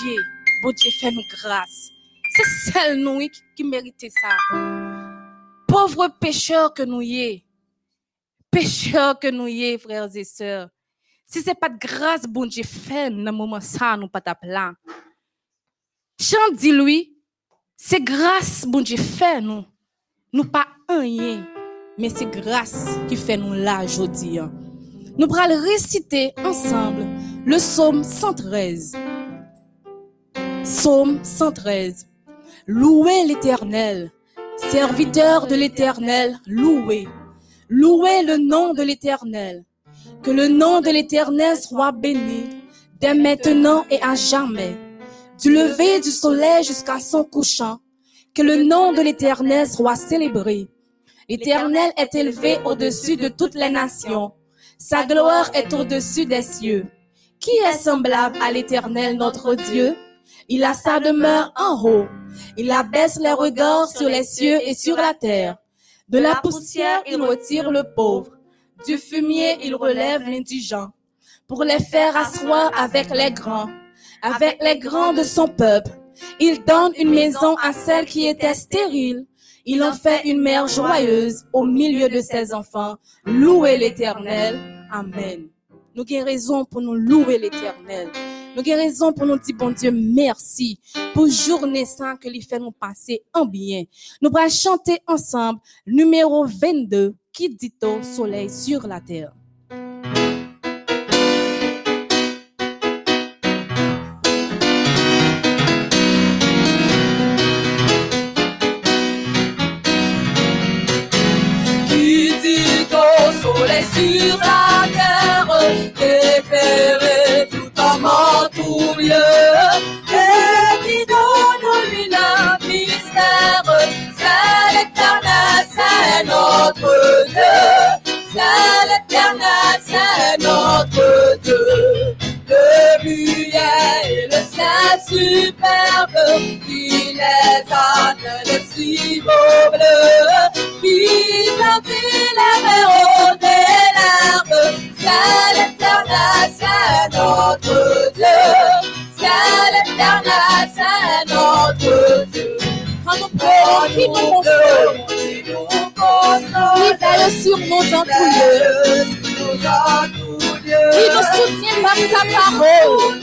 Dieu. Bon Dieu fè nou gras. Se sel nou yi ki, ki merite sa. Pauvre pécheur que nous y est. Pécheur que nous y est, frères et sœurs. Si c'est pas de grâce, bon Dieu fait, dans moment ça, nous pas plan. Jean dit lui, c'est grâce, bon Dieu fait, nous. Nous pas rien, mais c'est grâce qui fait nous là aujourd'hui. hein. Nous allons réciter ensemble le psaume 113. Psaume 113. Louez l'Éternel, serviteur de l'Éternel, louez. Louez le nom de l'Éternel. Que le nom de l'Éternel soit béni dès maintenant et à jamais. Du lever du soleil jusqu'à son couchant. Que le nom de l'Éternel soit célébré. L'Éternel est élevé au-dessus de toutes les nations. Sa gloire est au-dessus des cieux. Qui est semblable à l'Éternel notre Dieu? Il a sa demeure en haut. Il abaisse les regards sur les cieux et sur la terre. De la poussière, il retire le pauvre. Du fumier, il relève l'indigent. Pour les faire asseoir avec les grands, avec les grands de son peuple. Il donne une maison à celle qui était stérile. Il en fait une mère joyeuse au milieu de ses enfants. Louez l'éternel. Amen. Nous raison pour nous louer l'éternel. Nous avons pour nous dire, bon Dieu, merci pour journée sans que les fait nous passer en bien. Nous allons chanter ensemble numéro 22 qui dit au soleil sur la terre. Qui dit au soleil sur la terre? notre Dieu. Le muet et le ciel superbe, qui les ânes, si cibots bleus, qui plantit la mer au des larmes. C'est l'éternel, notre Dieu. C'est l'éternel, c'est notre Dieu. Quand nous prions, qui nous Libère sur nos entoulures. Il nous soutient par sa parole.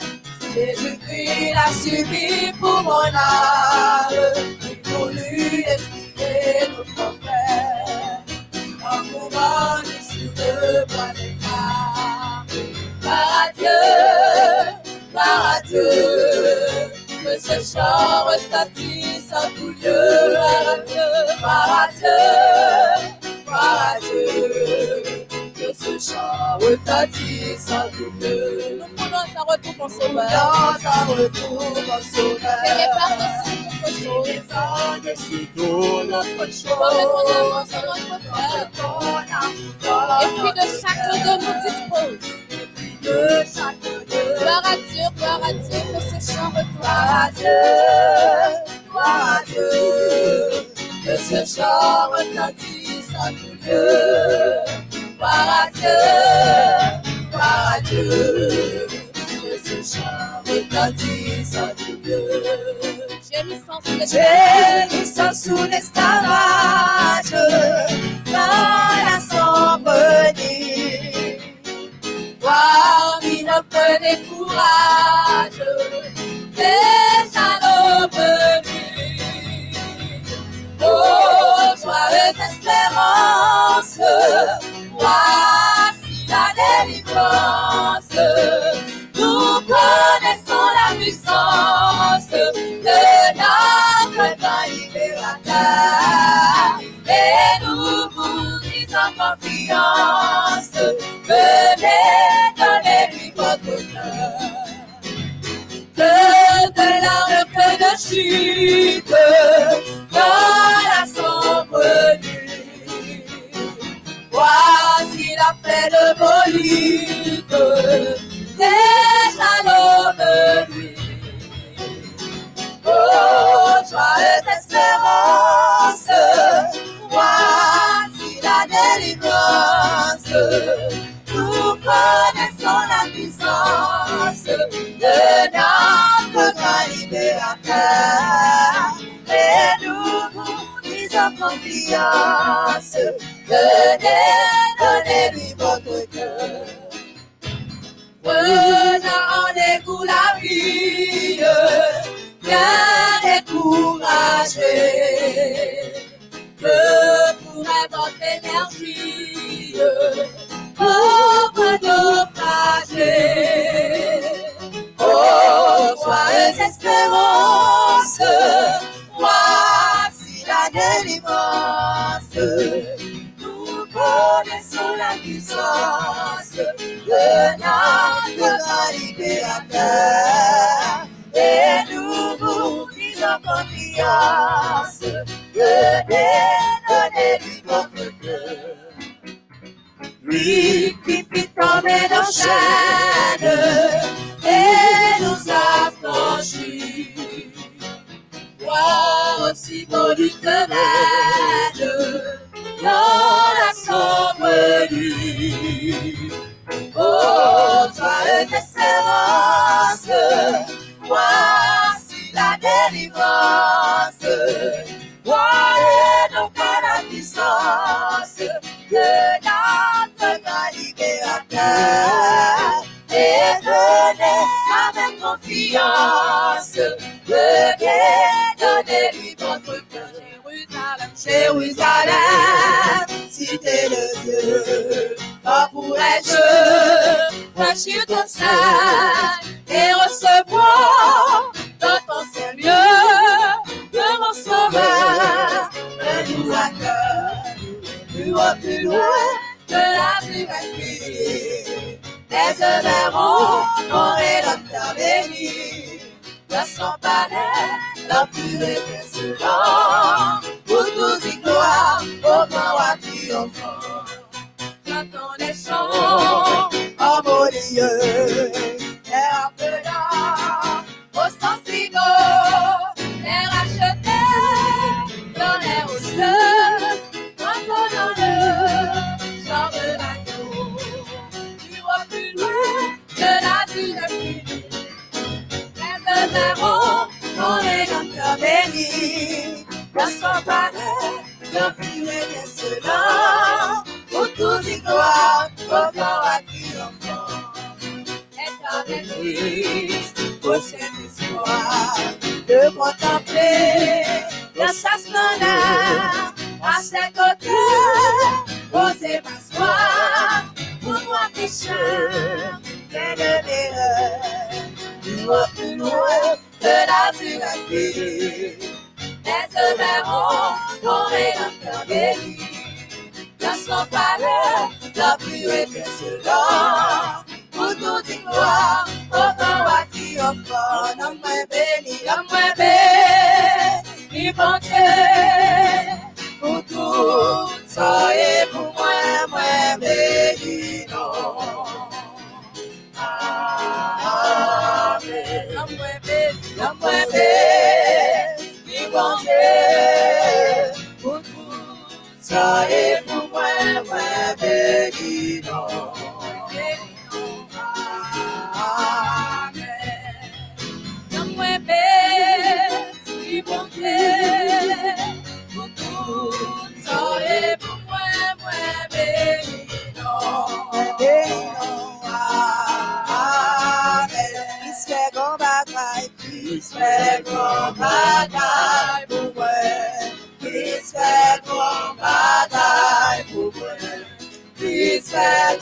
Jésus-Christ l'a subi pour mon âme, il voulut expliquer notre frère en mourant sur le bois des femmes. Par à Dieu, par à Dieu, que ce chant retentisse en tout lieu. Par à Dieu, par à Dieu, par à Nous voulons un retour mon Sauveur. Un retour au sauveur. Et chose, Et par-dessus tout notre remets ton chose. amour sur notre frère. Et puis de chacun de nous dispose. Gloire à Dieu, gloire à Dieu, que ce chant retourne. Gloire à Dieu, gloire à Dieu, que ce chant retentisse. Gloire à Dieu, gloire à Dieu, que ce chant retentisse en les Gémissant sous l'esclavage, dans la sombre nuit. Parmi notre décourage, déjà l'aube. Oh, joyeuse espérance, voici la délivrance. Nous connaissons la puissance de notre grand libérateur. Et nous vous disons confiance, venez donner-lui votre cœur. Que de larmes, que de chute, dans la sombre good. There's none other. Oh, toi, espérance, voici la délivrance. Nous connaissons la puissance de notre libérateur. Et nous vous disons confiance. Venez, donnez-lui votre cœur. Prenant en égout la vie, bien découragé. Que pourrait votre énergie, pauvre naufrage,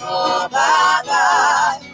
oh my God.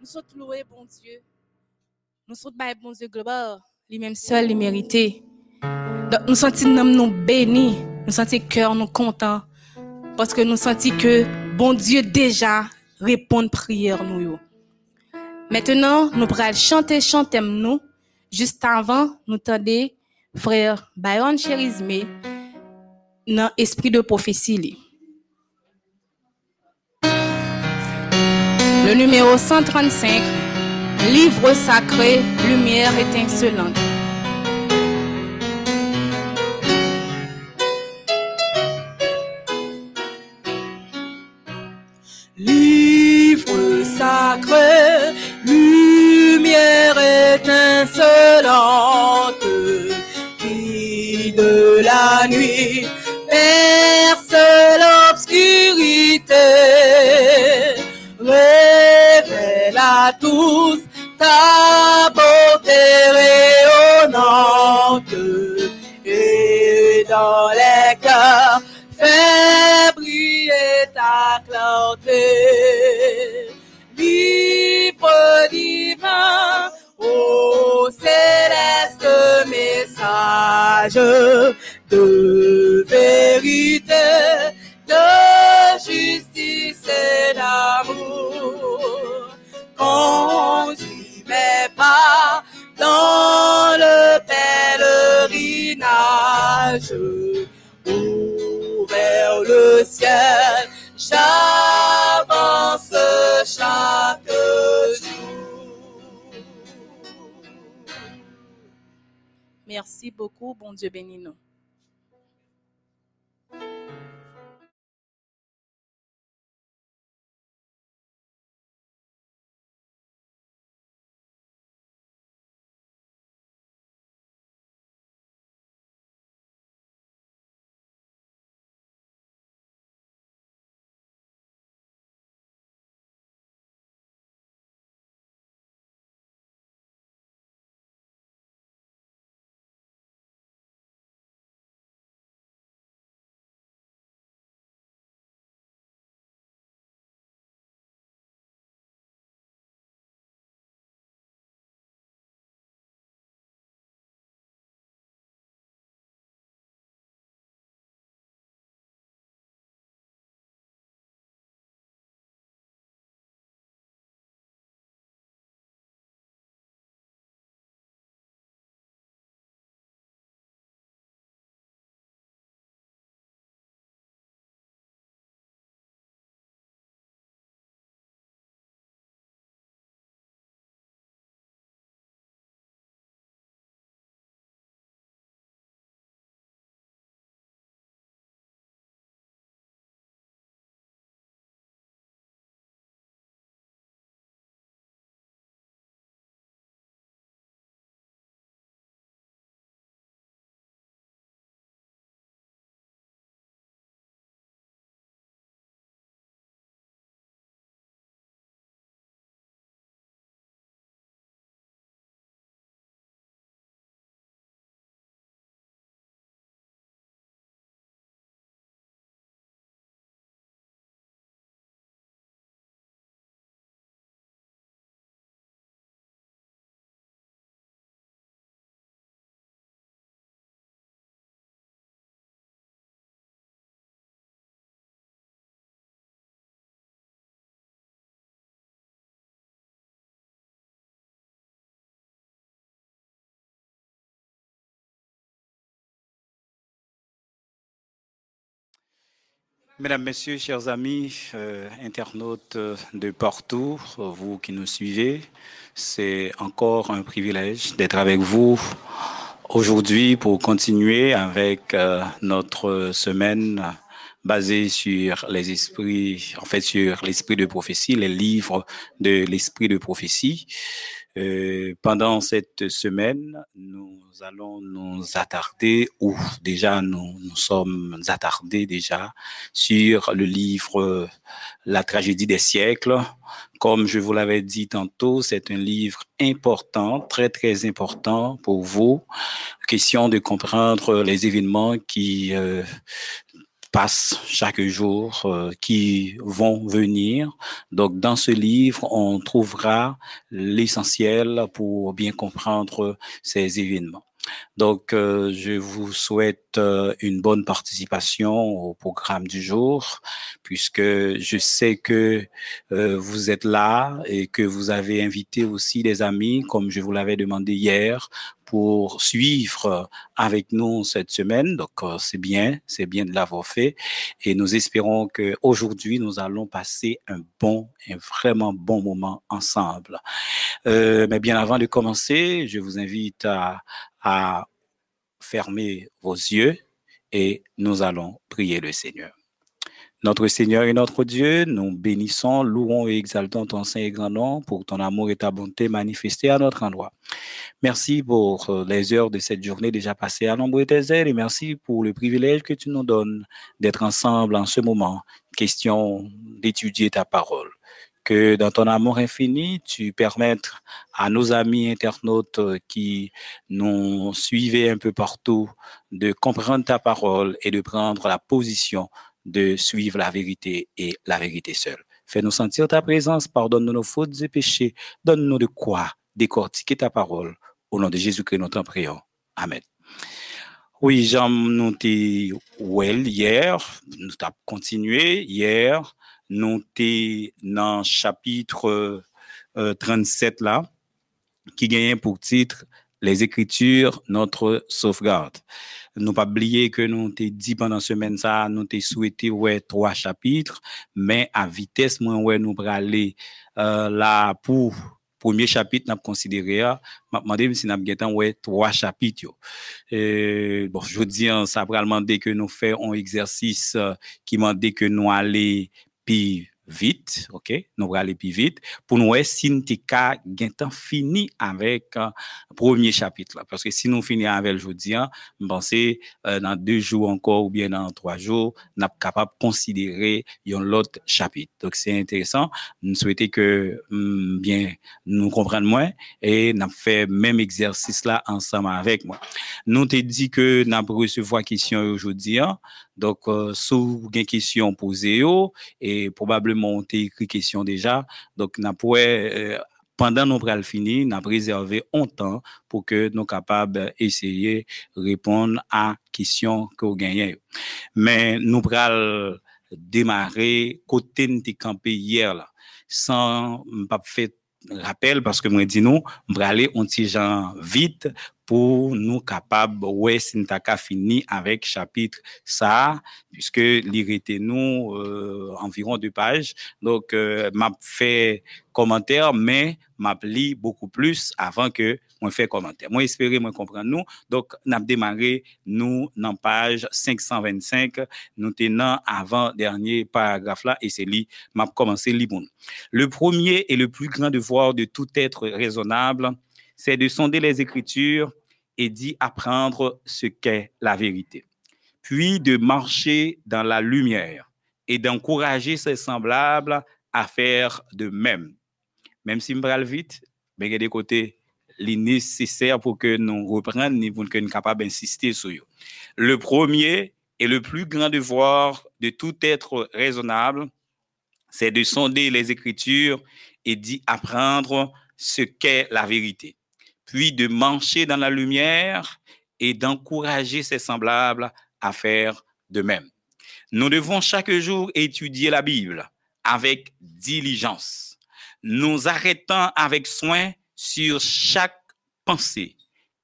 Nous sommes loués, bon Dieu. Nous sommes bail, bon Dieu, gloire. Lui-même seul, il mérité. Nous sentons nous bénis. Nous sentons cœur nous content. Parce que nous sentons que bon Dieu déjà répond prière nous. Maintenant, nous pourrons chanter, chanter nous. Juste avant, nous tendez frère Byron Cherizme dans esprit de prophétie. Le numéro 135, livre sacré, lumière étincelante. Livre sacré, lumière étincelante, qui de la nuit perce l'obscurité, révèle à tous ta beauté rayonnante, et dans les cœurs fais briller ta clarté. Livre divin, ô céleste message de vérité, dans le pèlerinage vers le ciel, j'avance chaque jour. Merci beaucoup, bon Dieu bénis Mesdames, Messieurs, chers amis, euh, internautes de partout, vous qui nous suivez, c'est encore un privilège d'être avec vous aujourd'hui pour continuer avec euh, notre semaine basée sur les esprits, en fait sur l'esprit de prophétie, les livres de l'esprit de prophétie. Euh, pendant cette semaine, nous allons nous attarder, ou déjà nous nous sommes attardés déjà sur le livre La tragédie des siècles. Comme je vous l'avais dit tantôt, c'est un livre important, très très important pour vous. Question de comprendre les événements qui euh, passent chaque jour, euh, qui vont venir. Donc, dans ce livre, on trouvera l'essentiel pour bien comprendre ces événements. Donc, euh, je vous souhaite euh, une bonne participation au programme du jour, puisque je sais que euh, vous êtes là et que vous avez invité aussi des amis, comme je vous l'avais demandé hier, pour suivre avec nous cette semaine. Donc, c'est bien, c'est bien de l'avoir fait. Et nous espérons que aujourd'hui nous allons passer un bon, un vraiment bon moment ensemble. mais bien avant de commencer, je vous invite à fermer vos yeux et nous allons prier le Seigneur. Notre Seigneur et notre Dieu, nous bénissons, louons et exaltons ton saint et grand nom pour ton amour et ta bonté manifestés à notre endroit. Merci pour euh, les heures de cette journée déjà passées à nombre tes ailes et merci pour le privilège que tu nous donnes d'être ensemble en ce moment. Question d'étudier ta parole que dans ton amour infini, tu permettes à nos amis internautes qui nous suivaient un peu partout de comprendre ta parole et de prendre la position de suivre la vérité et la vérité seule. Fais-nous sentir ta présence, pardonne-nous nos fautes et péchés, donne-nous de quoi décortiquer ta parole. Au nom de Jésus-Christ, nous t'en prions. Amen. Oui, Jean, nous t'es well hier, nous t'avons continué hier nous sommes dans chapitre 37 euh, là, qui gagne pour titre Les Écritures, notre sauvegarde. Nous pas oublier que nous t'ai dit pendant semaine ça, nous t'ai souhaité ouais trois chapitres, mais à vitesse moins ouais nous aller euh, là pour premier chapitre n'a considéré m'a demandé si n'a bien ouais trois chapitres et bon je dis hein, ça va demander que nous faisons un exercice euh, qui m'a dit que nous aller vite, ok, nous allons plus vite, pour nous si nous avons fini avec le euh, premier chapitre. Parce que si nous finissons avec le jeudi, hein, je pense euh, dans deux jours encore ou bien dans trois jours, nous sommes capables de considérer un autre chapitre. Donc c'est intéressant. Nous souhaitons que mm, bien nous comprenions et nous fait même exercice là ensemble avec moi. Nous te dit que nous recevoir question aujourd'hui. Donc, euh, sous une question posée, et probablement on t'a écrit déjà. Donc, nous euh, pendant nous le fini, réservé un temps pour que nous capables d'essayer de répondre à question que vous gagnez. Mais nous pourrons démarrer côté de campé hier là, sans pas faire rappel parce que moi dis nous, on aller genre vite pour nous capables, ouais, si fini avec chapitre ça, puisque l'irrité nous euh, environ deux pages. Donc, euh, m'a fait commentaire, mais m'a lu beaucoup plus avant que moi fait commentaire. Moi espérer moi comprendre nous. Donc, n'a démarré nous dans page 525, nous tenant avant dernier paragraphe là et c'est lui m'a commencé bon. Le premier et le plus grand devoir de tout être raisonnable, c'est de sonder les Écritures et d'y apprendre ce qu'est la vérité, puis de marcher dans la lumière et d'encourager ses semblables à faire de même. Même si me vite, mais il y a des côtés nécessaires pour que nous reprenions pour que nous capables d'insister sur eux. Le premier et le plus grand devoir de tout être raisonnable, c'est de sonder les Écritures et d'y apprendre ce qu'est la vérité puis de marcher dans la lumière et d'encourager ses semblables à faire de même. Nous devons chaque jour étudier la Bible avec diligence, nous arrêtant avec soin sur chaque pensée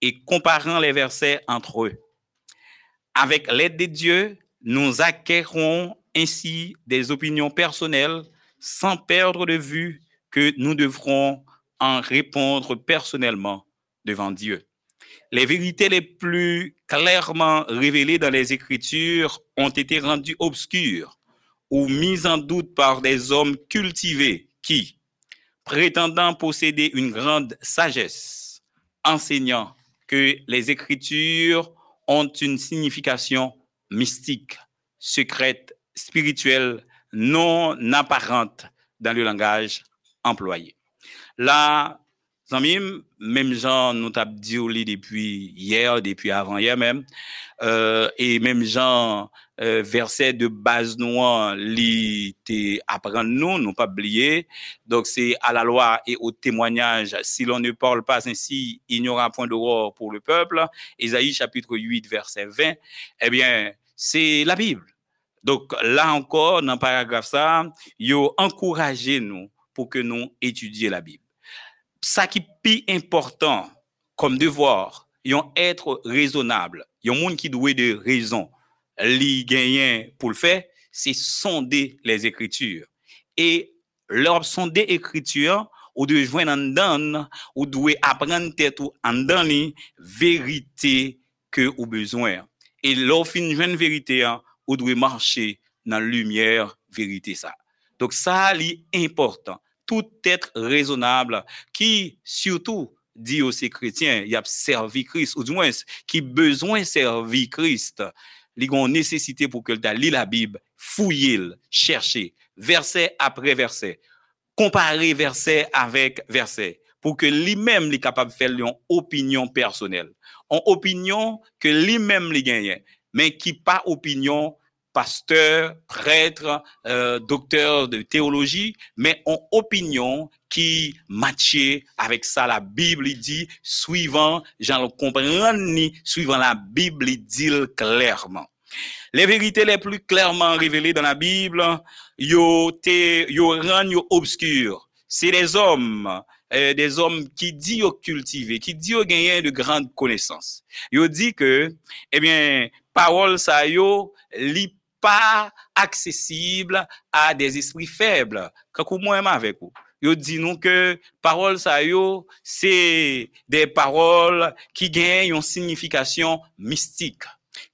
et comparant les versets entre eux. Avec l'aide de Dieu, nous acquérons ainsi des opinions personnelles sans perdre de vue que nous devrons en répondre personnellement devant Dieu. Les vérités les plus clairement révélées dans les Écritures ont été rendues obscures ou mises en doute par des hommes cultivés qui, prétendant posséder une grande sagesse, enseignant que les Écritures ont une signification mystique, secrète, spirituelle, non apparente dans le langage employé. Là, même gens nous t'a dit depuis hier, depuis avant-hier même, euh, et même gens euh, verset de base noire li te apprendre nous, nous pas oublier. Donc c'est à la loi et au témoignage, si l'on ne parle pas ainsi, il n'y aura point d'aurore pour le peuple. Isaïe chapitre 8 verset 20, eh bien, c'est la Bible. Donc là encore, dans le paragraphe ça, yo encouragé nous pour que nous étudions la Bible. sa ki pi important kom devor yon etre rezonable, yon moun ki dwe de rezon li genyen pou l'fe, se sonde les ekritur. E lor sonde ekritur, ou dwe jwen an dan, ou dwe apren tèt ou an dan li verite ke ou bezwen. E lor fin jwen verite an, ou dwe marche nan lumièr verite sa. Dok sa li important. Tout être raisonnable qui, surtout, dit aux chrétiens, il a servi Christ, ou du moins, qui besoin servir Christ, il a nécessité pour que tu lit la Bible, fouiller, chercher, verset après verset, comparer verset avec verset, pour que lui-même est capable de faire une opinion personnelle. Une opinion que lui-même lui gagne, mais qui pas opinion pasteur, prêtre, euh, docteur de théologie, mais en opinion qui matchait avec ça la Bible dit suivant j'en comprends ni suivant la Bible dit clairement. Les vérités les plus clairement révélées dans la Bible, yo te yo. C'est des hommes euh, des hommes qui disent cultiver, qui disent gagner de grandes connaissances. Yo dit que eh bien parole ça yo li accessible à des esprits faibles. Quand moi avec vous. Yo dit nous que parole ça c'est des paroles qui gagnent une signification mystique,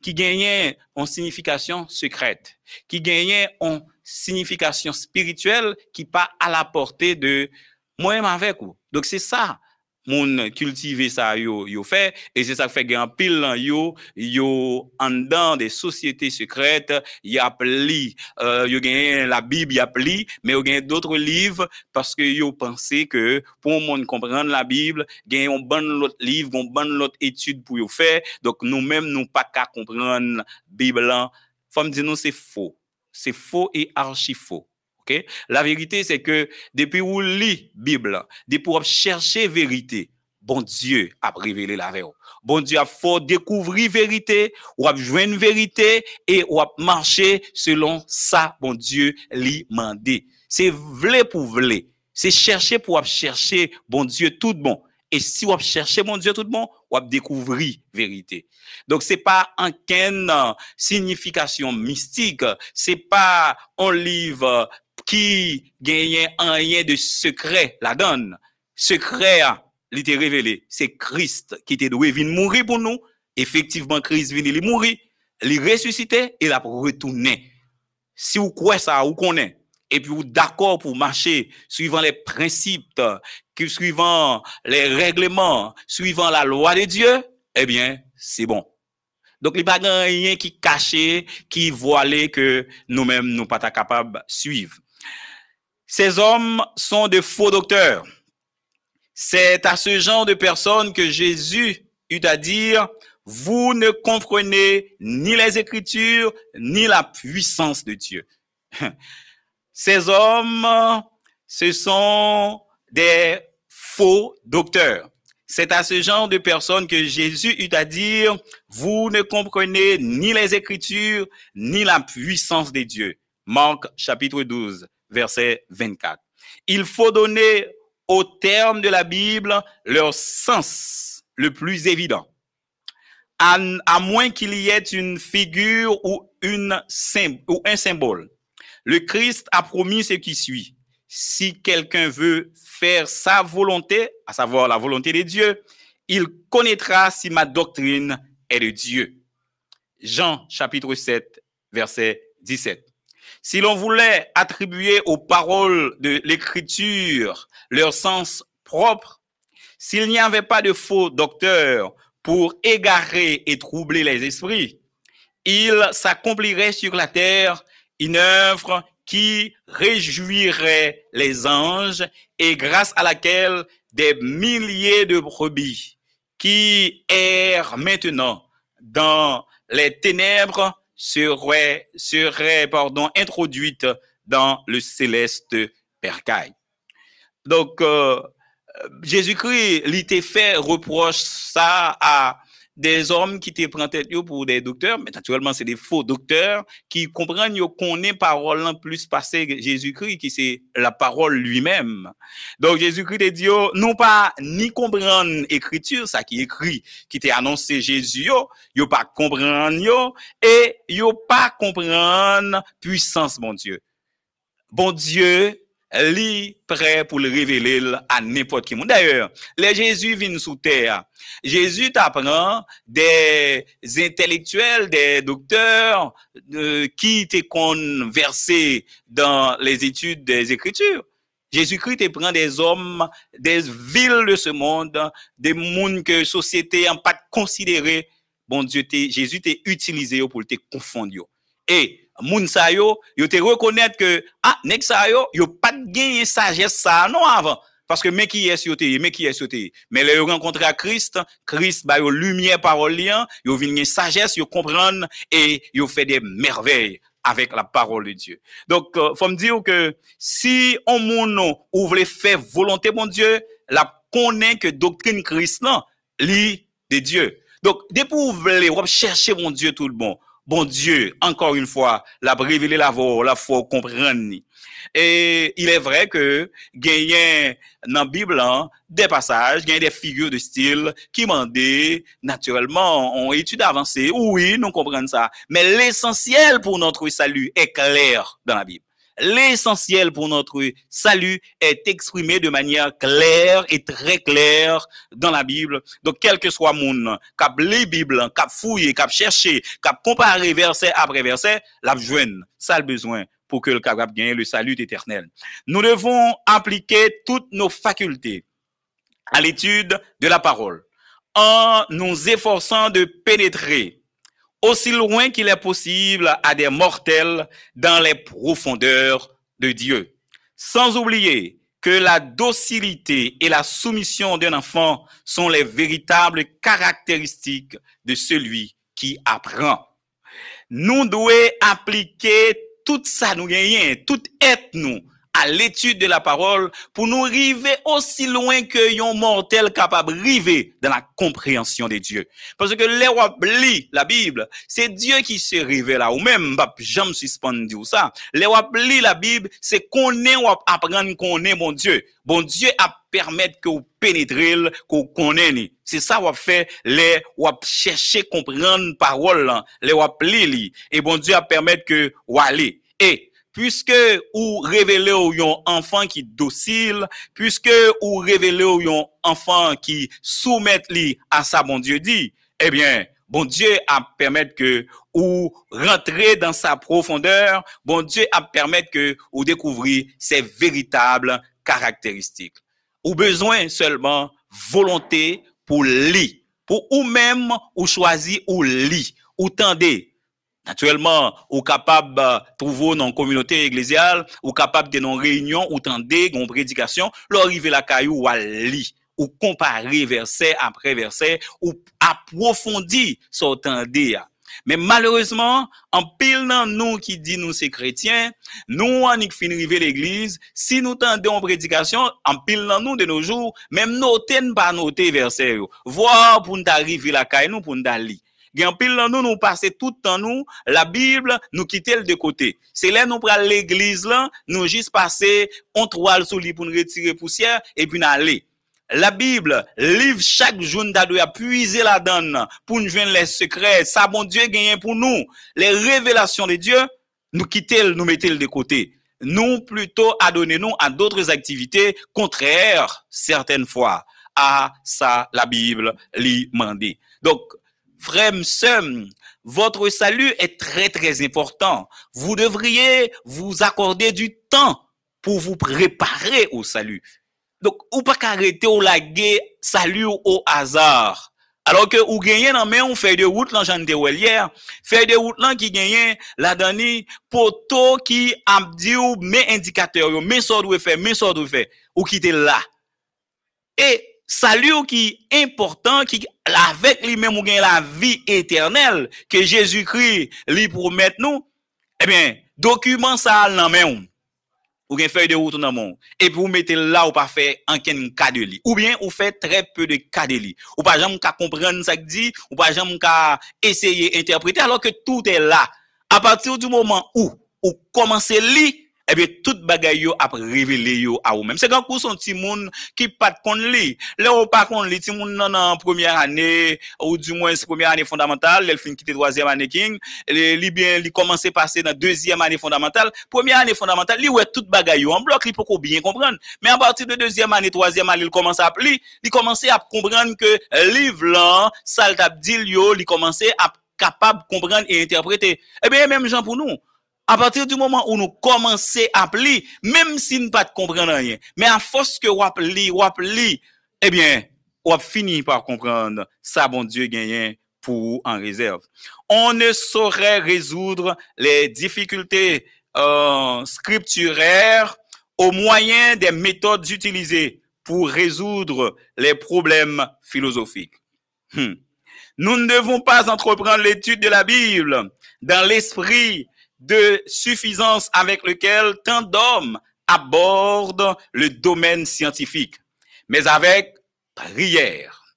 qui gagnent une signification secrète, qui gagnent une signification spirituelle qui pas à la portée de moi-même avec vous. Donc c'est ça moun cultiver ça yo yo fait. Et c'est ça qui fait grand pile yo yo en dans des sociétés secrètes y a pli euh, yo la bible y a mais yo gagne d'autres livres parce que yo pensé que pour comprendre la bible gagne un bon l'autre livre un bon l'autre étude pour yo faire. Donc nous-mêmes nous pas qu'à comprendre bible là faut me dire nous c'est faux. C'est faux et archi faux la vérité, c'est que depuis où lit Bible, depuis pour chercher vérité, bon Dieu a révélé la vérité. Bon Dieu a fait découvrir vérité, ou a joindre vérité et ou a marcher selon ça, bon Dieu lui mandé. C'est vrai pour vrai. C'est chercher pour chercher, bon Dieu tout bon. Et si vous cherchez mon Dieu tout bon, vous découvrir vérité. Donc c'est pas un quelle signification mystique, c'est pas un livre qui gagnait un lien de secret la donne. Secret, il était révélé. C'est Christ qui était doué venir mourir pour nous. Effectivement, Christ vient il mourir, il ressuscité et il a retourné. Si vous croyez ça, vous connaissez, et puis vous d'accord pour marcher suivant les principes, suivant les règlements, suivant la loi de Dieu, eh bien, c'est bon. Donc, il n'y a rien qui caché, qui voilé que nous-mêmes, nous pas capables de suivre. Ces hommes sont de faux docteurs. C'est à ce genre de personnes que Jésus eut à dire, vous ne comprenez ni les Écritures, ni la puissance de Dieu. Ces hommes, ce sont des faux docteurs. C'est à ce genre de personnes que Jésus eut à dire, vous ne comprenez ni les Écritures, ni la puissance de Dieu. Marc chapitre 12, verset 24. Il faut donner au terme de la Bible leur sens le plus évident. À, moins qu'il y ait une figure ou, ou un symbole. Le Christ a promis ce qui suit. Si quelqu'un veut faire sa volonté, à savoir la volonté de Dieu, il connaîtra si ma doctrine est de Dieu. Jean chapitre 7, verset 17. Si l'on voulait attribuer aux paroles de l'écriture leur sens propre, s'il n'y avait pas de faux docteurs pour égarer et troubler les esprits, il s'accomplirait sur la terre une œuvre qui réjouirait les anges et grâce à laquelle des milliers de brebis qui errent maintenant dans les ténèbres seraient, seraient pardon, introduites dans le céleste percaille. Donc, euh, Jésus-Christ, il fait reproche ça à des hommes qui te prennent tête pour des docteurs, mais naturellement, c'est des faux docteurs qui comprennent qu'on est parole en plus passé Jésus-Christ, qui c'est la parole lui-même. Donc, Jésus-Christ dit, non pas ni comprendre l'écriture, ça qui écrit, qui t'est annoncé Jésus, yo, yo pas comprendre yo, et yo pas comprendre puissance, mon Dieu. Bon Dieu, li prêt pour le révéler à n'importe qui. D'ailleurs, les Jésus viennent sous terre. Jésus t'apprend des intellectuels, des docteurs euh, qui t'es conversé dans les études des Écritures. Jésus-Christ te prend des hommes, des villes de ce monde, des mondes que société n'a pas considéré. Bon Dieu, Jésus t'a utilisé pour te confondre. Et moun sa te reconnaître que ah nek sa yo, yo pas gagné sagesse ça non avant parce que mais qui est yo te, mais qui est yo te. Mais le rencontré à Christ, Christ ba yo lumière parole lien, yo vinn sagesse, yo comprendre et yo fait des merveilles avec la parole de Dieu. Donc euh, faut me dire que si on moun ou voulait faire volonté mon Dieu, la connaît que doctrine Christ là, li de Dieu. Donc, dès que vous voulez chercher mon Dieu tout le bon, bon Dieu, encore une fois, l'a révélé la voix, la foi comprendre. Et il est vrai que gagne dans la Bible hein, des passages, gagne des figures de style qui demandent naturellement on étude avancée. Oui, nous comprenons ça, mais l'essentiel pour notre salut est clair dans la Bible l'essentiel pour notre salut est exprimé de manière claire et très claire dans la Bible. Donc, quel que soit mon cap les Bible, cap fouiller, cap chercher, cap comparer verset après verset, la joindre. Ça le besoin pour que le capable gagne le salut éternel. Nous devons appliquer toutes nos facultés à l'étude de la parole en nous efforçant de pénétrer aussi loin qu'il est possible à des mortels dans les profondeurs de Dieu. Sans oublier que la docilité et la soumission d'un enfant sont les véritables caractéristiques de celui qui apprend. Nous devons appliquer tout ça nous gagnons, tout être nous à l'étude de la parole pour nous arriver aussi loin que yon mortel capable arriver dans la compréhension de Dieu. Parce que les rois la Bible, c'est Dieu qui se révèle ou même, bah, jamais suspendu ça. Les rois la Bible, c'est qu'on est ou apprendre qu'on est mon Dieu. Bon Dieu a permettre que vous pénétrez, que vous connaissez. C'est ça qu'on fait, les, ou chercher comprendre parole, les ou et bon Dieu a permettre que vous allez. Et, puisque ou révélez ou yon enfant qui docile, puisque ou révélez ou enfant qui soumet li à sa bon Dieu dit, eh bien, bon Dieu a permettre que ou rentrer dans sa profondeur, bon Dieu a permettre que ou découvrir ses véritables caractéristiques. Ou besoin seulement volonté pour li, pour ou même ou choisir ou li, ou tendez Naturellement, ou capable de trouver dans communauté ecclésiale, ou capable de dans réunion, ou tendez, une prédication, l'arrivée la caillou ou à li, ou comparer verset après verset, ou approfondir son tendez. Mais malheureusement, en pile dans nous qui dit nous c'est chrétiens, nous on fin l'église, si nous tendons en prédication, en pile nous de nos jours, même noter pas noter verset, voir pour nous arriver la caille nous pour nous lire. Gen pile nous nous passer tout temps nous la Bible nous quitter le de côté. C'est là nous pral l'église là, nous juste passer on toile sous lit pour nous retirer poussière et puis aller. La Bible, livre chaque jour doit puiser la donne pour nous joindre les secrets. Ça, bon Dieu, gagne pour nous. Les révélations de Dieu, nous quitter, nous mettre de côté. Nous plutôt adonner nous à d'autres activités contraires, certaines fois, à ça la Bible lui mandé. Donc, frère, sœur, votre salut est très très important. Vous devriez vous accorder du temps pour vous préparer au salut. Donc, ou pas qu'arrêter au laguer salut au hasard. Alors que ou gagnez dans main on fait de route là j'en hier, fait de route là qui gagne la dernière poteau qui a dit ou mes indicateurs mes ça doit faire, mes ça doit faire ou qui était là. Et salut qui important qui avec lui-même ou gagne la vie éternelle que Jésus-Christ lui promet nous. Eh bien, document ça dans main ou. Une feuille de route dans monde et puis vous mettez là ou pas faire un cas de lit. Ou bien vous faites très peu de cas de lit. Ou pas jamais comprendre ça dit ou pas jamais essayer interpréter alors que tout est là. À partir du moment où vous commencez lire eh bien, tout bagay yo ap révélé yo à vous même. C'est quand vous son petit monde qui pas kon li. Là, ou pas kon li, petit monde nan en première année, ou du moins, première année fondamentale, elle fin quitter troisième année king, li bien, li commence passer dans deuxième année fondamentale. Première année fondamentale, li ouais tout bagay yo en bloc, li pour bien comprendre. Mais à partir de deuxième année, troisième année, il commence à appeler, il commence à comprendre que livre là, ça t'a dit yo, il commence à capable comprendre et interpréter. Eh bien, même gens pour nous à partir du moment où nous commençons à appeler, même si nous ne pas comprendre rien, mais à force que vous appelez, vous appelez, eh bien, vous fini par comprendre ça, bon Dieu gagne pour en réserve. On ne saurait résoudre les difficultés euh, scripturaires au moyen des méthodes utilisées pour résoudre les problèmes philosophiques. Hmm. Nous ne devons pas entreprendre l'étude de la Bible dans l'esprit de suffisance avec lequel tant d'hommes abordent le domaine scientifique, mais avec prière,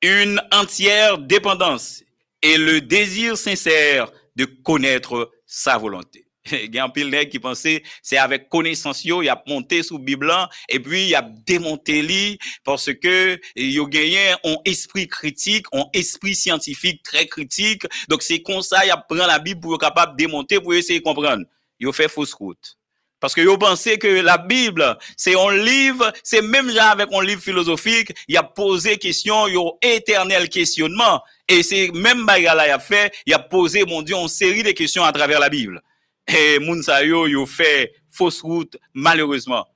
une entière dépendance et le désir sincère de connaître sa volonté. Il y a un pile qui pensait c'est avec connaissance yo il a monté sous Bible et puis il a démonté lui parce que il a gagné un esprit critique, un esprit scientifique très critique. Donc c'est comme ça il a prend la Bible pour être capable de démonter pour essayer de comprendre. Il a fait fausse route. Parce que vous pensez que la Bible, c'est un livre, c'est même genre avec un livre philosophique, il a posé question, il y a éternel questionnement. Et c'est même bagarre il a fait, il a posé, mon Dieu, une série de questions à travers la Bible. Et moun sa yo, fait fausse route, malheureusement.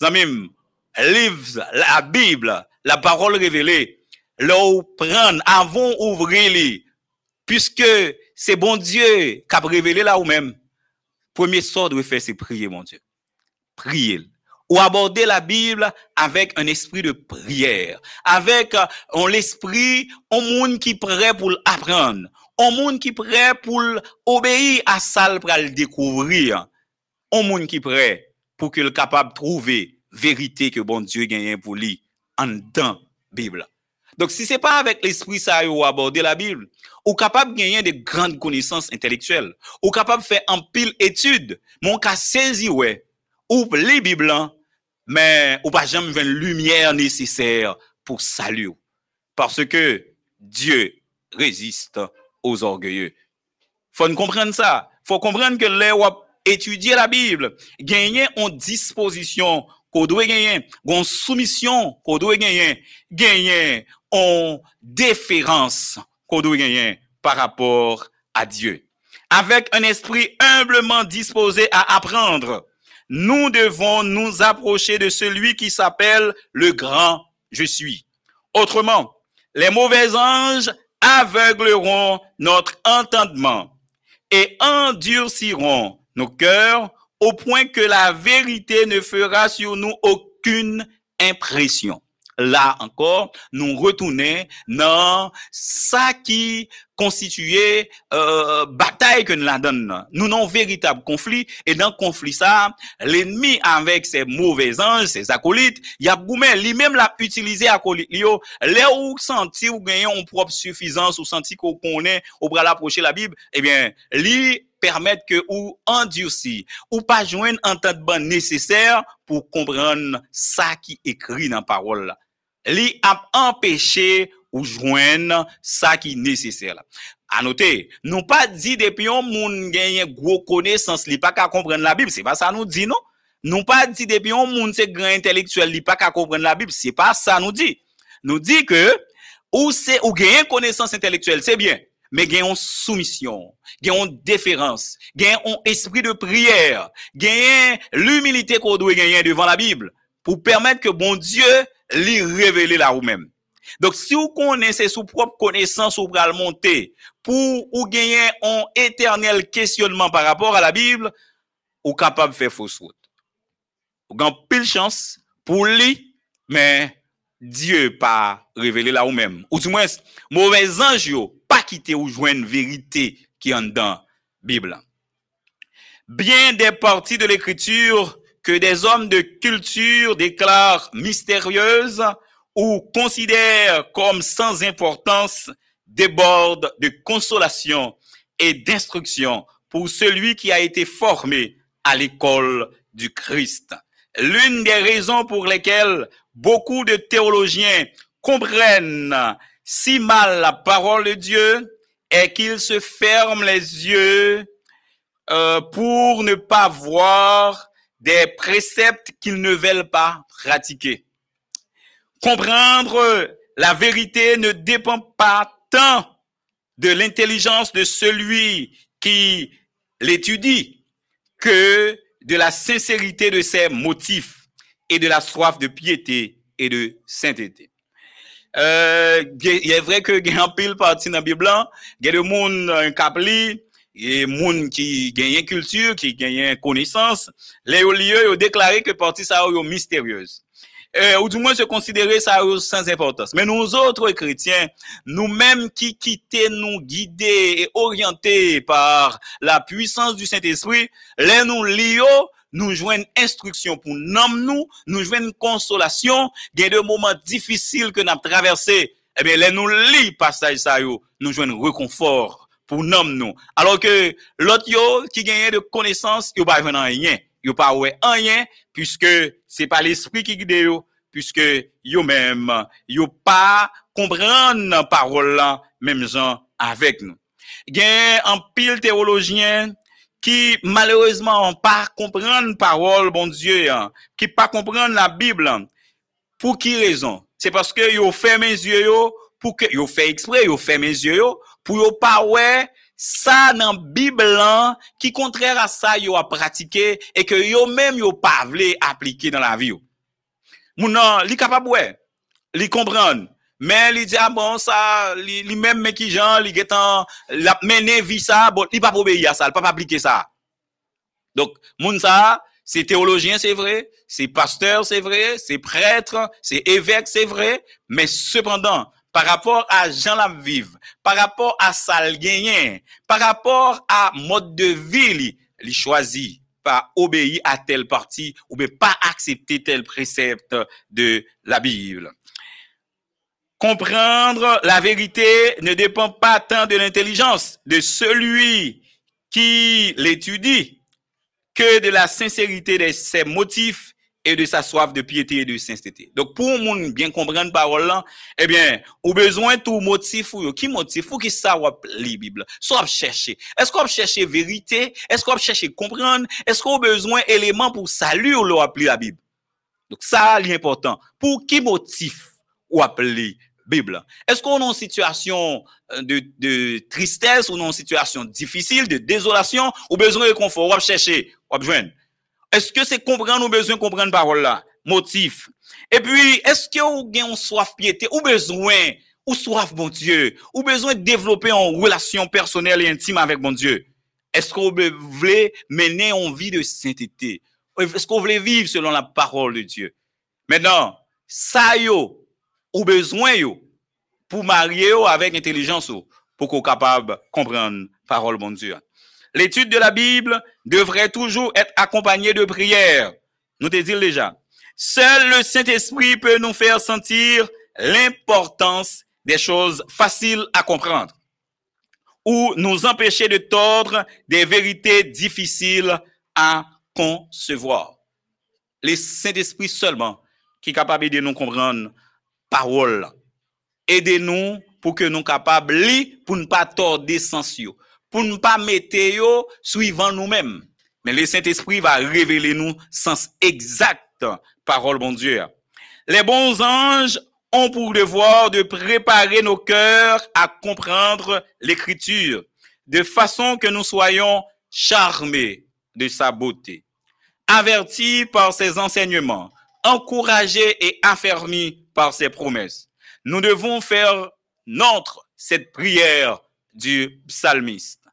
Zamim, livre, la Bible, la parole révélée, où prendre avant ouvrir puisque c'est bon Dieu qui a révélé là ou même. Premier sort de faire, c'est prier, mon Dieu. Prier. Ou aborder la Bible avec un esprit de prière, avec l'esprit, un monde qui prêt pour apprendre, un monde qui prêt pour obéir à ça pour le découvrir. Un monde qui prêt pour qu'il capable de trouver vérité que bon Dieu gagne pour lui en dans Bible. Donc si c'est pas avec l'esprit ça ou aborder la Bible, ou capable gagner de grandes connaissances intellectuelles, ou capable faire un pile étude, mon cas saisi ouais, ou les Bibles, mais ou pas jamais une lumière nécessaire pour salut. Parce que Dieu résiste orgueilleux. Faut comprendre ça. Faut comprendre que les étudier la Bible, gagner en disposition qu'on doit gagner, en soumission qu'on doit gagner, gagner en déférence qu'on doit gagner par rapport à Dieu. Avec un esprit humblement disposé à apprendre, nous devons nous approcher de celui qui s'appelle le grand je suis. Autrement, les mauvais anges aveugleront notre entendement et endurciront nos cœurs au point que la vérité ne fera sur nous aucune impression. Là encore, nous retournons dans ça qui constituait euh, bataille que nous la donne. Nous avons un véritable conflit et dans le conflit ça, l'ennemi avec ses mauvais anges, ses acolytes, il y a lui-même l'a utilisé acolyte là où senti ou gagner une propre suffisance ou senti qu'on connaît au bras l'approcher la Bible, eh bien, lui permettre que ou endurci ou pas joindre entendement nécessaire pour comprendre ça qui écrit dans la parole là li a empêché ou joindre ça qui est nécessaire à noter, nous pas dit depuis on moun gagne gros connaissance li pas qu'à comprendre la Bible, c'est pas ça nous dit non? Nous pas dit depuis on moun c'est grand intellectuel li pas qu'à comprendre la Bible, c'est pas ça nous dit. Nous dit que ou c'est ou gagne connaissance intellectuelle, c'est bien, mais gagne soumission, gagne déférence, gagne esprit de prière, gagne l'humilité qu'on doit gagner devant la Bible pour permettre que bon Dieu lui révéler là ou même. Donc, si vous connaissez sous propre connaissance, vous pouvez monter pour ou gagner un éternel questionnement par rapport à la Bible, ou capable de faire fausse route. Vous avez pile chance pour lui, mais Dieu pas révélé là ou même. Ou du moins, mauvais ange pas quitter ou joindre vérité qui est dans la Bible. Bien des parties de l'écriture que des hommes de culture déclarent mystérieuses ou considèrent comme sans importance débordent de consolation et d'instruction pour celui qui a été formé à l'école du Christ. L'une des raisons pour lesquelles beaucoup de théologiens comprennent si mal la parole de Dieu est qu'ils se ferment les yeux euh, pour ne pas voir des préceptes qu'ils ne veulent pas pratiquer. Comprendre la vérité ne dépend pas tant de l'intelligence de celui qui l'étudie que de la sincérité de ses motifs et de la soif de piété et de sainteté. Euh, il est vrai que il y a un pile partie dans la Bible, il y a des gens un capli, et gens qui gagnent culture, qui gagnent connaissance, les lieux ont déclaré que partie ça est mystérieuse. Euh, ou du moins se considérer ça sans importance. Mais nous autres chrétiens, nous-mêmes qui quittons nous guider et orienter par la puissance du Saint-Esprit, les nous lions, nous jouons instruction pour nous, nous, nous jouons consolation, il y a des moments difficiles que nous avons traversés. Eh bien, les nous lit passage ça nous jouons réconfort pour nous, nous. Alors que l'autre qui gagne de connaissances, il pas rien yo pas ouais rien puisque c'est pas l'esprit qui guide puisque même yo pas comprendre parole là même gens avec nous. Gain un pile théologien qui malheureusement pas comprendre parole bon Dieu hein, qui pas comprendre la Bible pour qui raison? C'est parce que yo fait mes yeux yo pour que yo fait exprès yo fait mes yeux yo pour yo pas ouais ça dans Bible qui contraire à ça yo a pratiqué et que yo même yo pas voulu appliquer dans la vie. Moun nan, li capable ouais, li. Mais li dit ah bon ça, li, li même mais qui gens, li getan la mené vie ça, bon, li pas obéir à ça, il pas appliquer ça. Donc moun ça, c'est théologien, c'est vrai, c'est pasteur, c'est vrai, c'est prêtre, c'est évêque, c'est vrai, mais cependant, par rapport à Jean la vive, par rapport à sa gagné, par rapport à mode de vie, il choisit pas obéir à telle partie ou bien pas accepter tel précepte de la Bible. Comprendre la vérité ne dépend pas tant de l'intelligence de celui qui l'étudie que de la sincérité de ses motifs et de sa soif de piété et de sainteté. Donc, pour moun bien comprendre parole eh bien, ou besoin tout motif ou qui motif ou qui ça ou Bible? Soit chercher. Est-ce qu'on chercher vérité? Est-ce qu'on chercher comprendre? Est-ce qu'on besoin éléments pour salut ou l'on la Bible? Donc, ça, l'important. Pour qui motif ou appeler Bible? Est-ce qu'on est en situation de, de tristesse ou en situation difficile, de désolation, ou besoin de confort, ou chercher, ou besoin. Est-ce que c'est comprendre ou besoin de comprendre parole là? Motif. Et puis, est-ce que vous avez soif piété ou besoin ou soif bon Dieu ou besoin de développer une relation personnelle et intime avec bon Dieu? Est-ce que vous voulez mener une vie de sainteté? Est-ce que vous voulez vivre selon la parole de Dieu? Maintenant, ça yo, ou besoin pour marier avec intelligence pour qu'on capable de comprendre parole bon Dieu. L'étude de la Bible devrait toujours être accompagnée de prières. Nous te disons déjà. Seul le Saint-Esprit peut nous faire sentir l'importance des choses faciles à comprendre ou nous empêcher de tordre des vérités difficiles à concevoir. Le Saint-Esprit seulement qui est capable de nous comprendre parole, aider nous pour que nous capables pour ne pas tordre yo, pour ne pas mettre yo suivant nous-mêmes. Mais le Saint-Esprit va révéler nous sens exact parole bon Dieu. Les bons anges ont pour devoir de préparer nos cœurs à comprendre l'écriture, de façon que nous soyons charmés de sa beauté, avertis par ses enseignements, encouragés et affermis par ses promesses. Nous devons faire notre cette prière du psalmiste.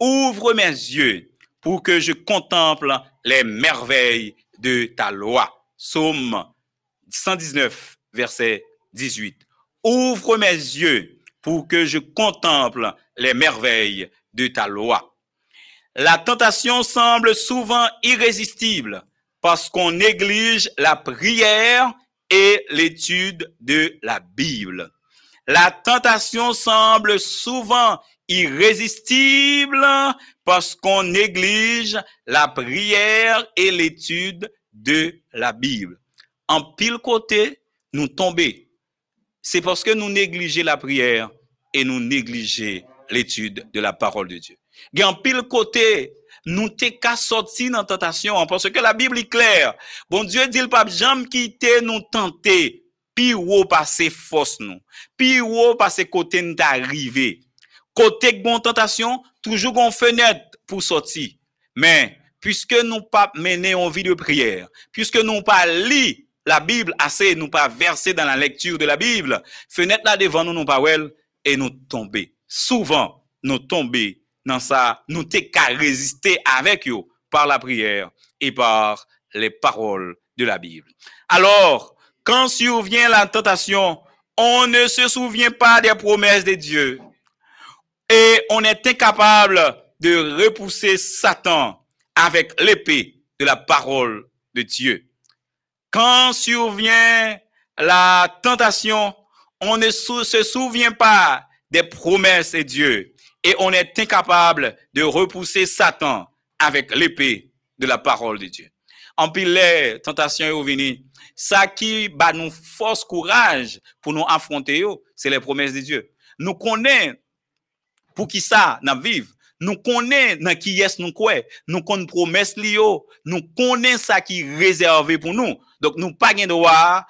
Ouvre mes yeux pour que je contemple les merveilles de ta loi. Psaume 119, verset 18. Ouvre mes yeux pour que je contemple les merveilles de ta loi. La tentation semble souvent irrésistible parce qu'on néglige la prière et l'étude de la Bible. La tentation semble souvent irrésistible parce qu'on néglige la prière et l'étude de la Bible. En pile côté, nous tomber. C'est parce que nous négligeons la prière et nous négligeons l'étude de la parole de Dieu. En pile côté, nous t'es qu'à sortir dans la tentation parce que la Bible est claire. Bon Dieu dit le pape jamais quitter nous tenter. Puis ou passer force nous. Puis ou passer côté nous arrivé. Côté bon tentation, toujours une fenêtre pour sortir. Mais puisque nous pas mener en vie de prière, puisque nous pas lit la Bible assez, nous pas verser dans la lecture de la Bible, fenêtre là devant nous, nous pas et nous tomber. Souvent, nous tomber dans ça, nous t'es qu'à résister avec eux par la prière et par les paroles de la Bible. Alors, quand survient la tentation, on ne se souvient pas des promesses de Dieu et on est incapable de repousser Satan avec l'épée de la parole de Dieu. Quand survient la tentation, on ne se souvient pas des promesses de Dieu et on est incapable de repousser Satan avec l'épée de la parole de Dieu. En pile, les tentations est sa ki ba nou fos kouraj pou nou afronte yo, se le promes de Diyo. Nou konen pou ki sa nan viv, nou konen nan ki yes nou kwe, nou konen promes li yo, nou konen sa ki rezerve pou nou. Dok nou pa gen dowa,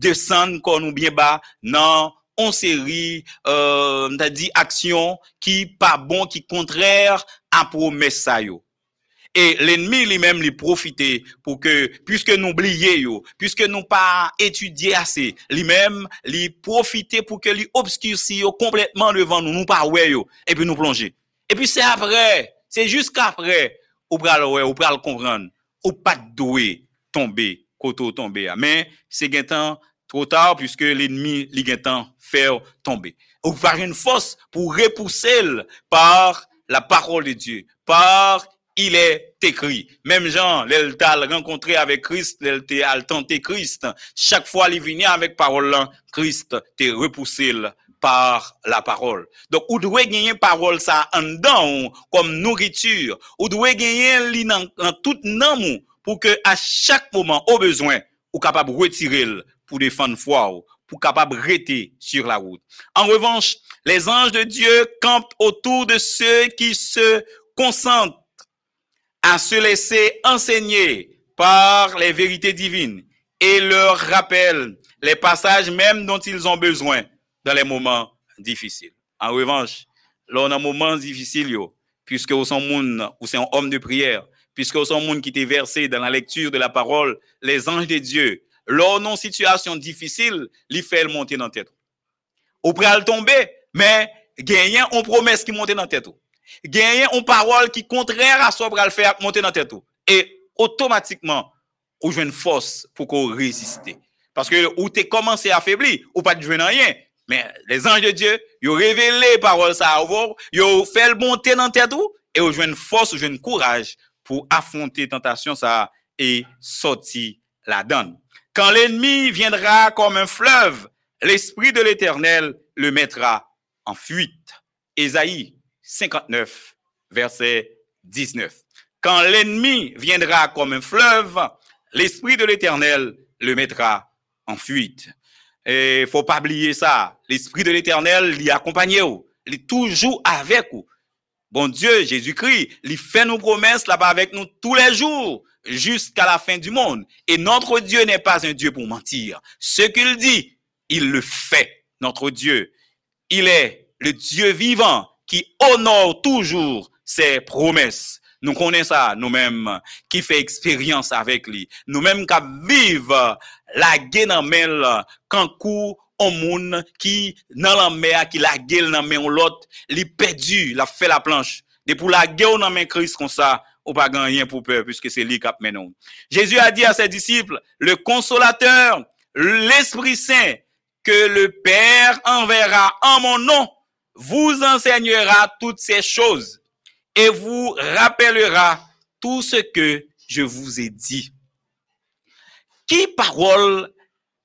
desen kon nou bien ba nan on seri, euh, mta di aksyon ki pa bon, ki kontrèr a promes sa yo. Et l'ennemi lui-même lui profiter pour que, puisque nous oublions, puisque nous pas étudié assez, lui-même lui profiter pour que lui obscurcisse complètement devant nous, nous pas ouais et puis nous plonger. Et puis c'est après, c'est jusqu'après, ou pral ouais, ou pral comprendre, ou pas doué tomber, koto tomber. Mais c'est trop tard puisque l'ennemi li temps faire tomber. Ou par une force pour repousser par la parole de Dieu, par il est écrit. Même Jean, l'Elta rencontré avec Christ, l'Elta a tenté Christ. Chaque fois, il vient avec parole Christ t'est repoussé par la parole. Donc, ou doit gagner parole ça en dedans, comme nourriture. Ou doit gagner dans, dans tout nom pour que à chaque moment, au besoin, ou capable retirer pour défendre foi pour capable rester sur la route. En revanche, les anges de Dieu campent autour de ceux qui se concentrent à se laisser enseigner par les vérités divines et leur rappellent les passages même dont ils ont besoin dans les moments difficiles. En revanche, lors d'un moment difficile, puisque vous c'est un homme de prière, puisque vous sont monde qui était versé dans la lecture de la parole, les anges de Dieu, lors d'une situation difficile, les fait monter dans tête. Ou le tomber, mais gagner une promesse qui monte dans tête. Gagner une parole qui contraire à ce qu'on le faire monter dans tête. Et automatiquement, avez une force pour qu'on. Parce que ou tu commencé à affaiblir, ou pas de rien. Mais les anges de Dieu, ils ont révélé parole ça ils ont fait monter dans tête et avez une force, vous avez une courage pour affronter tentation et sortir la donne. Quand l'ennemi viendra comme un fleuve, l'esprit de l'Éternel le mettra en fuite. Ésaïe 59, verset 19. Quand l'ennemi viendra comme un fleuve, l'esprit de l'Éternel le mettra en fuite. Et faut pas oublier ça. L'Esprit de l'Éternel, il accompagne. Il est toujours avec vous. Bon Dieu, Jésus-Christ, il fait nos promesses là-bas avec nous tous les jours jusqu'à la fin du monde. Et notre Dieu n'est pas un Dieu pour mentir. Ce qu'il dit, il le fait. Notre Dieu, il est le Dieu vivant qui honore toujours ses promesses. Nous connaissons ça, nous-mêmes, qui fait expérience avec lui. Nous-mêmes qui vivent la la quand coup on moun qui dans la mer qui la gueule dans main l'autre, li perdu, la fait la planche. Et pour la guerre dans Christ comme ça, ou pas rien pour peur puisque c'est lui qui nous. Jésus a dit à ses disciples, le consolateur, l'Esprit Saint que le Père enverra en mon nom, vous enseignera toutes ces choses et vous rappellera tout ce que je vous ai dit. Qui parole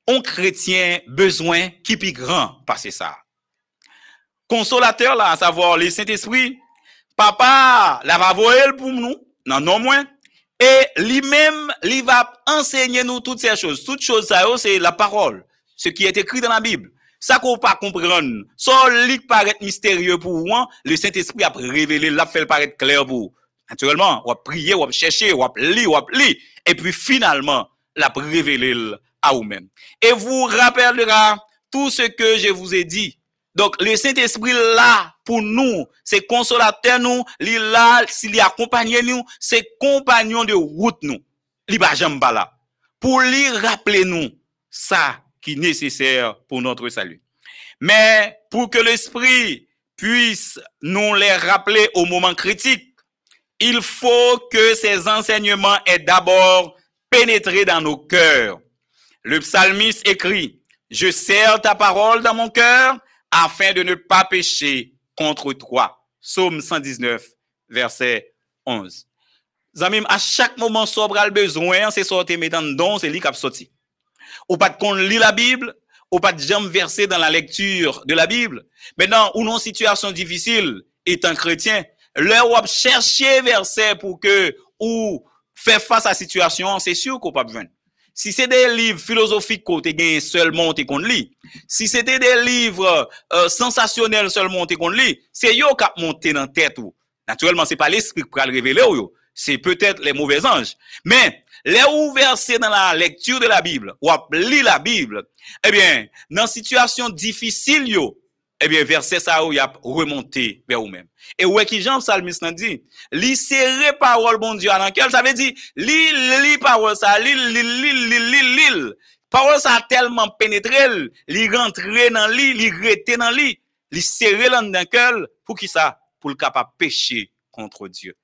ont chrétien besoin qui plus grand passer ça? Consolateur là, à savoir le Saint-Esprit, papa la va pour nous, non non moins, et lui-même, il va enseigner nous toutes ces choses. Toutes choses, ça, c'est la parole, ce qui est écrit dans la Bible. Ça qu'on pas comprendre, qui paraît mystérieux pour vous, le Saint-Esprit a révélé, l'a fait paraître clair pour vous. Naturellement, on va prier, on va chercher, on va lire, on et puis finalement, l'a révélé à vous-même. Et vous rappellera tout ce que je vous ai dit. Donc, le Saint-Esprit là pour nous, c'est consolateur nous, il là, s'il accompagne nous, c'est compagnon de route nous. Il va. Pour lui rappeler nous ça qui est nécessaire pour notre salut. Mais pour que l'Esprit puisse nous les rappeler au moment critique, il faut que ces enseignements aient d'abord pénétré dans nos cœurs. Le psalmiste écrit, je serre ta parole dans mon cœur afin de ne pas pécher contre toi. Psaume 119, verset 11. Zamim, à chaque moment, sobre besoin, c'est sortir mettant dans c'est lui qui sorti. Ou pas qu'on lit la Bible, ou pas de jamais verser dans la lecture de la Bible. Maintenant, ou non situation difficile, étant chrétien, leur ou chercher verset pour que, ou faire face à la situation, c'est sûr qu'on pas besoin. Si c'est des livres philosophiques qu'on gagne seulement qu'on lit, si c'était des livres euh, sensationnels seulement qu'on lit, c'est yo qui monté dans tête ou. Naturellement, c'est pas l'esprit qui va le révéler ou c'est peut-être les mauvais anges. Mais les versés dans la lecture de la Bible, ou à lire la Bible, eh bien, dans situation difficile yo, eh bien, verset ça où il a remonté vers vous-même. Et est qui Jean Psalmiste dit, li serré parole bon Dieu dans quel ça veut dire, li, li parole ça, li, li, li, li, li, li, parole ça a tellement pénétré, li rentré dans li, li rete dans li, li serré dans le pour qui ça? Pour le capable pécher contre Dieu.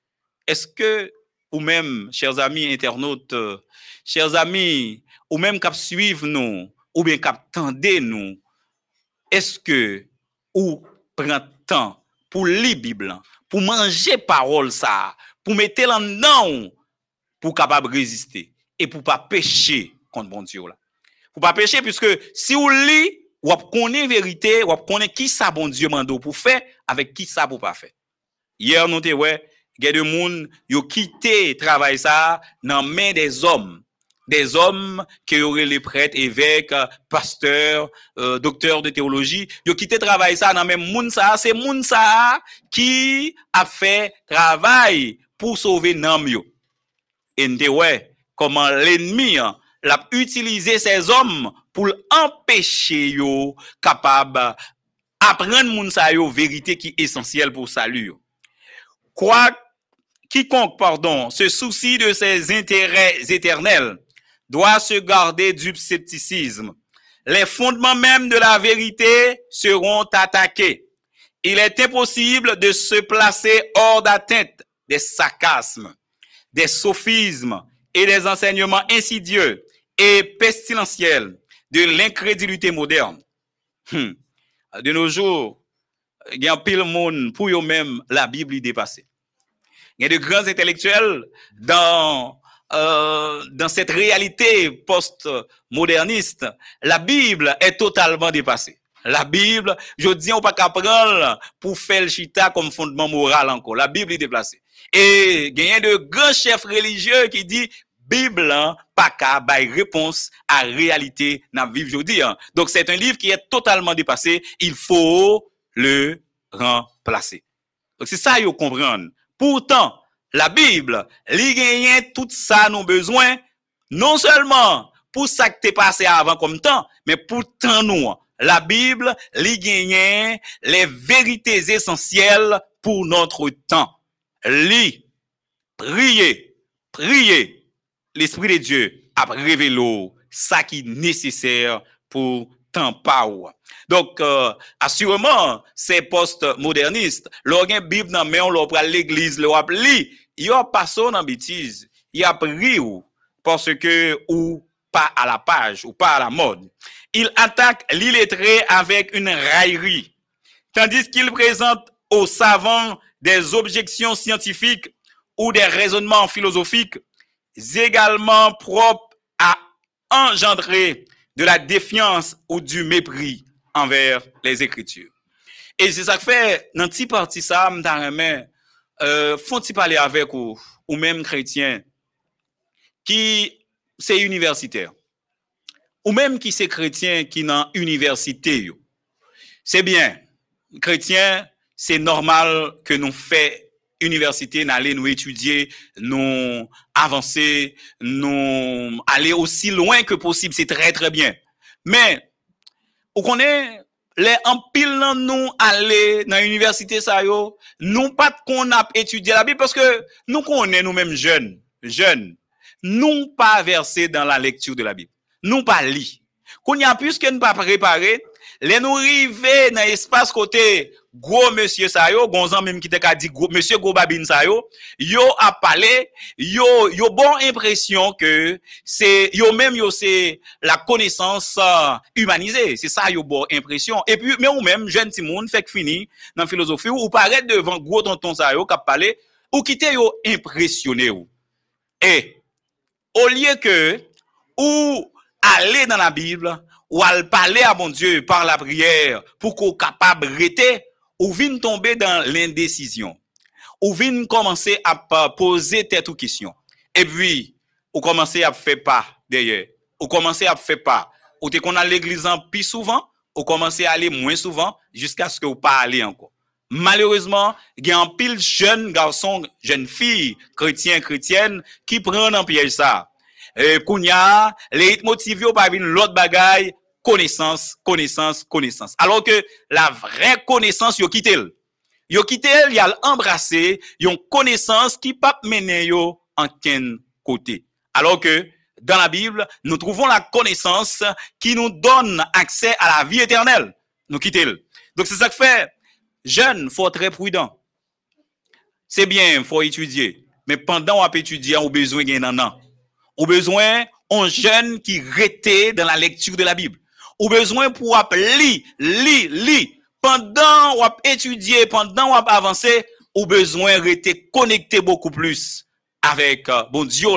Est-ce que, ou même, chers amis internautes, chers amis, ou même cap suivre nous, ou bien cap tendez nous, est-ce que ou prend temps pour lire Bible, pour manger parole ça, pour mettre en dedans pour capable résister et pour pas pécher contre bon Dieu là? Pour pas pécher puisque si vous lit, vous connaissez vérité, vous connaissez qui ça bon Dieu mando pour faire avec qui ça pour pas faire. Hier nous te ouais, il y a des gens qui ont quitté travail ça dans main des hommes des hommes qui auraient les prêtres, évêques, pasteurs, euh, de théologie, ils ont quitté travail ça dans même moun ça, c'est moun ça qui a fait travail pour sauver nam yo. Et ouais, comment l'ennemi hein, l'a utilisé ces hommes pour empêcher yo capable apprendre moun ça yo vérité qui est essentielle pour salut. Quoi quiconque pardon se soucie de ses intérêts éternels doit se garder du scepticisme. Les fondements même de la vérité seront attaqués. Il est impossible de se placer hors d'atteinte des sarcasmes, des sophismes et des enseignements insidieux et pestilentiels de l'incrédulité moderne. Hmm. De nos jours, il y a pile monde pour eux-mêmes la Bible y dépasser. Il y a de grands intellectuels dans euh, dans cette réalité post-moderniste, la Bible est totalement dépassée. La Bible, je dis, on pas qu'à prendre pour faire le chita comme fondement moral encore. La Bible est déplacée. Et il y a de grands chefs religieux qui disent, Bible lan pa ka bay réponse à réalité nan viv jodi. hein. Donc c'est un livre qui est totalement dépassé. Il faut le remplacer. Donc c'est ça yo comprendre. Pourtant, la Bible, li tout ça nous besoin, non seulement pour ça que t'es passé avant comme temps, mais pour temps nous. La Bible, li les vérités essentielles pour notre temps. Li, prier, prier, l'Esprit de Dieu a révélé ça qui est nécessaire pour Donc, euh, assurément, ces post-modernistes, leur gen Bible nan men, l'église, leur ap li, yo pas son en bêtise, y a pris ou, parce que ou pas à la page, ou pas à la mode. Il attaque l'illettré avec une raillerie, tandis qu'il présente aux savants des objections scientifiques ou des raisonnements philosophiques également propres à engendrer de la défiance ou du mépris envers les Écritures. Et c'est ça que fait, dans petit parti ça, euh, font-ils parler avec ou, ou même chrétien qui c'est universitaire, ou même qui c'est chrétien qui dans université. C'est bien, chrétien, c'est normal que nous fait université, n'aller nous étudier, nous avancer, nous aller aussi loin que possible, c'est très très bien. Mais, ou connaît, les en pile nan nous aller dans l'université ça yo, nous pas qu'on a étudié la Bible parce que nous connaissons nous-mêmes jeunes, jeunes, nous pas versés dans la lecture de la Bible. Nous pas li. Qu'on y a plus que nous pas préparé, les nous river dans espace côté gros monsieur sa yo, gonzan même qui te ka dit gros monsieur gros babine sa yo, yo a parlé, yo yo bon impression que c'est yo même yo c'est la connaissance euh, humanisée, c'est ça yo bon impression. Et puis mais ou même jeune ti moun que fini dans philosophie ou paraît devant gros tonton sa yo qui parlé ou quitter yo impressionné ou. Et au lieu que ou aller dans la Bible ou aller parler à mon Dieu par la prière pour qu'on capable rester ou vin tomber dans l'indécision. Ou vin commencer à poser tête ou question et puis ou commencer à faire pas derrière. Ou commencer à faire pas. Ou te qu'on a l'église en plus souvent ou commencer à aller moins souvent jusqu'à ce que ou pas encore. Malheureusement, il y a un pile jeunes garçons, jeunes filles, chrétiens, chrétiennes, qui prennent en piège ça. Et kounya, les motivés au pas l'autre bagaille, connaissance, connaissance, connaissance. Alors que la vraie connaissance, yo quitté. Yo quitté, y a embrassé, yon connaissance qui pas mener yo en ken côté. Alors que dans la Bible, nous trouvons la connaissance qui nous donne accès à la vie éternelle. Nous quitter. l. Donc c'est ça que fait, jeune, faut être très prudent. C'est bien, faut étudier. Mais pendant on étudier, on a besoin d'un nanan. On a besoin un jeune qui rete dans la lecture de la Bible. A besoin pour ap li, li, li. Pendant a étudier, pendant a avancer, a besoin rester connecté beaucoup plus avec euh, bon Dieu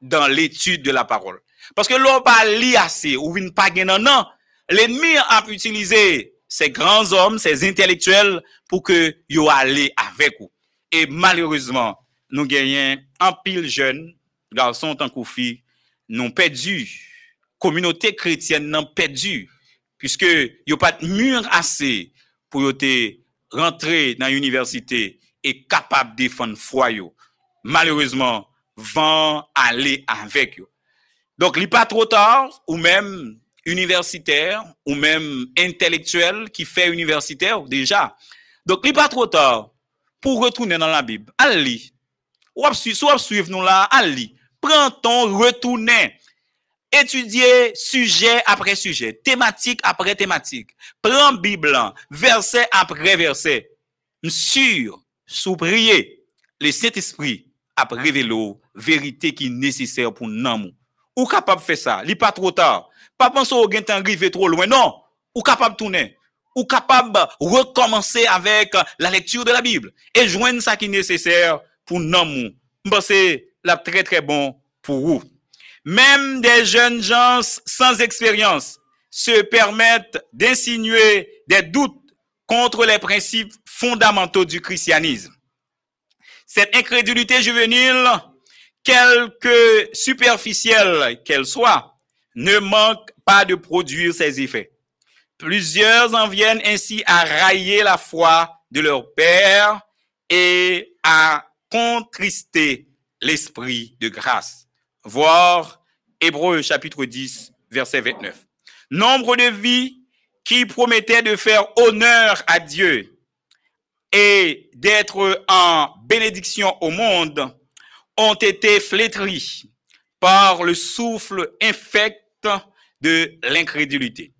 dans l'étude de la parole. Parce que l'on pas li assez ou vin pas nan nan, l'ennemi a utilisé ces grands hommes, ces intellectuels pour que yo aller avec vous. Et malheureusement, nous gagnons un pile jeune, garçon tant que filles, nous perdu, kominote kretyen nan pedu, pwiske yo pat mûr ase pou yo te rentre nan universite e kapab defan fwa yo. Malerouzman, van ale avek yo. Donk li pa tro tar, ou mem universiter, ou mem intelektuel ki fe universiter, deja. Donk li pa tro tar, pou retounen nan la bib, al li. Ou ap suiv, sou ap suiv nou la, al li. Prenton, retounen. Étudier sujet après sujet, thématique après thématique. Prends Bible, verset après verset. Sûr, sous prier, le Saint-Esprit a révélé vérité qui est nécessaire pour nous. Ou capable de faire ça, li pas trop tard. Pas penser au gain temps arrivé trop loin, non. Ou capable de tourner. Ou capable de recommencer avec la lecture de la Bible et joindre ça qui est nécessaire pour nous. C'est la très très bon pour vous. Même des jeunes gens sans expérience se permettent d'insinuer des doutes contre les principes fondamentaux du christianisme. Cette incrédulité juvénile quelque superficielle qu'elle soit, ne manque pas de produire ses effets. Plusieurs en viennent ainsi à railler la foi de leur Père et à contrister l'esprit de grâce. Voir Hébreu chapitre 10, verset 29. Nombre de vies qui promettaient de faire honneur à Dieu et d'être en bénédiction au monde ont été flétries par le souffle infect de l'incrédulité.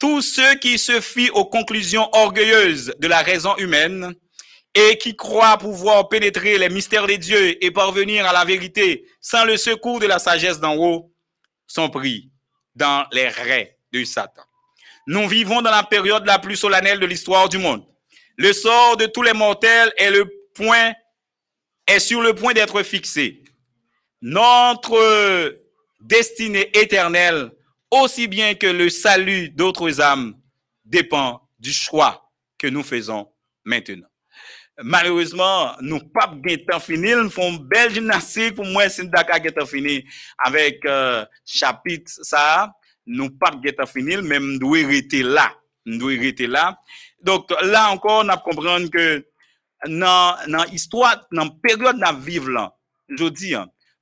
Tous ceux qui se fient aux conclusions orgueilleuses de la raison humaine et qui croient pouvoir pénétrer les mystères de Dieu et parvenir à la vérité sans le secours de la sagesse d'en haut sont pris dans les raies de Satan. Nous vivons dans la période la plus solennelle de l'histoire du monde. Le sort de tous les mortels est est sur le point d'être fixé. Notre destinée éternelle, aussi bien que le salut d'autres âmes, dépend du choix que nous faisons maintenant. Malouezman, nou pap gen tan finil, nou fon bel jimnastik pou mwen sindaka gen tan finil. Awek euh, chapit sa, nou pap gen tan finil, men mdou irite la. Mdou irite la. Dok la ankon, nap kompran ke nan, nan histwa, nan peryode nap vive lan. Jodi,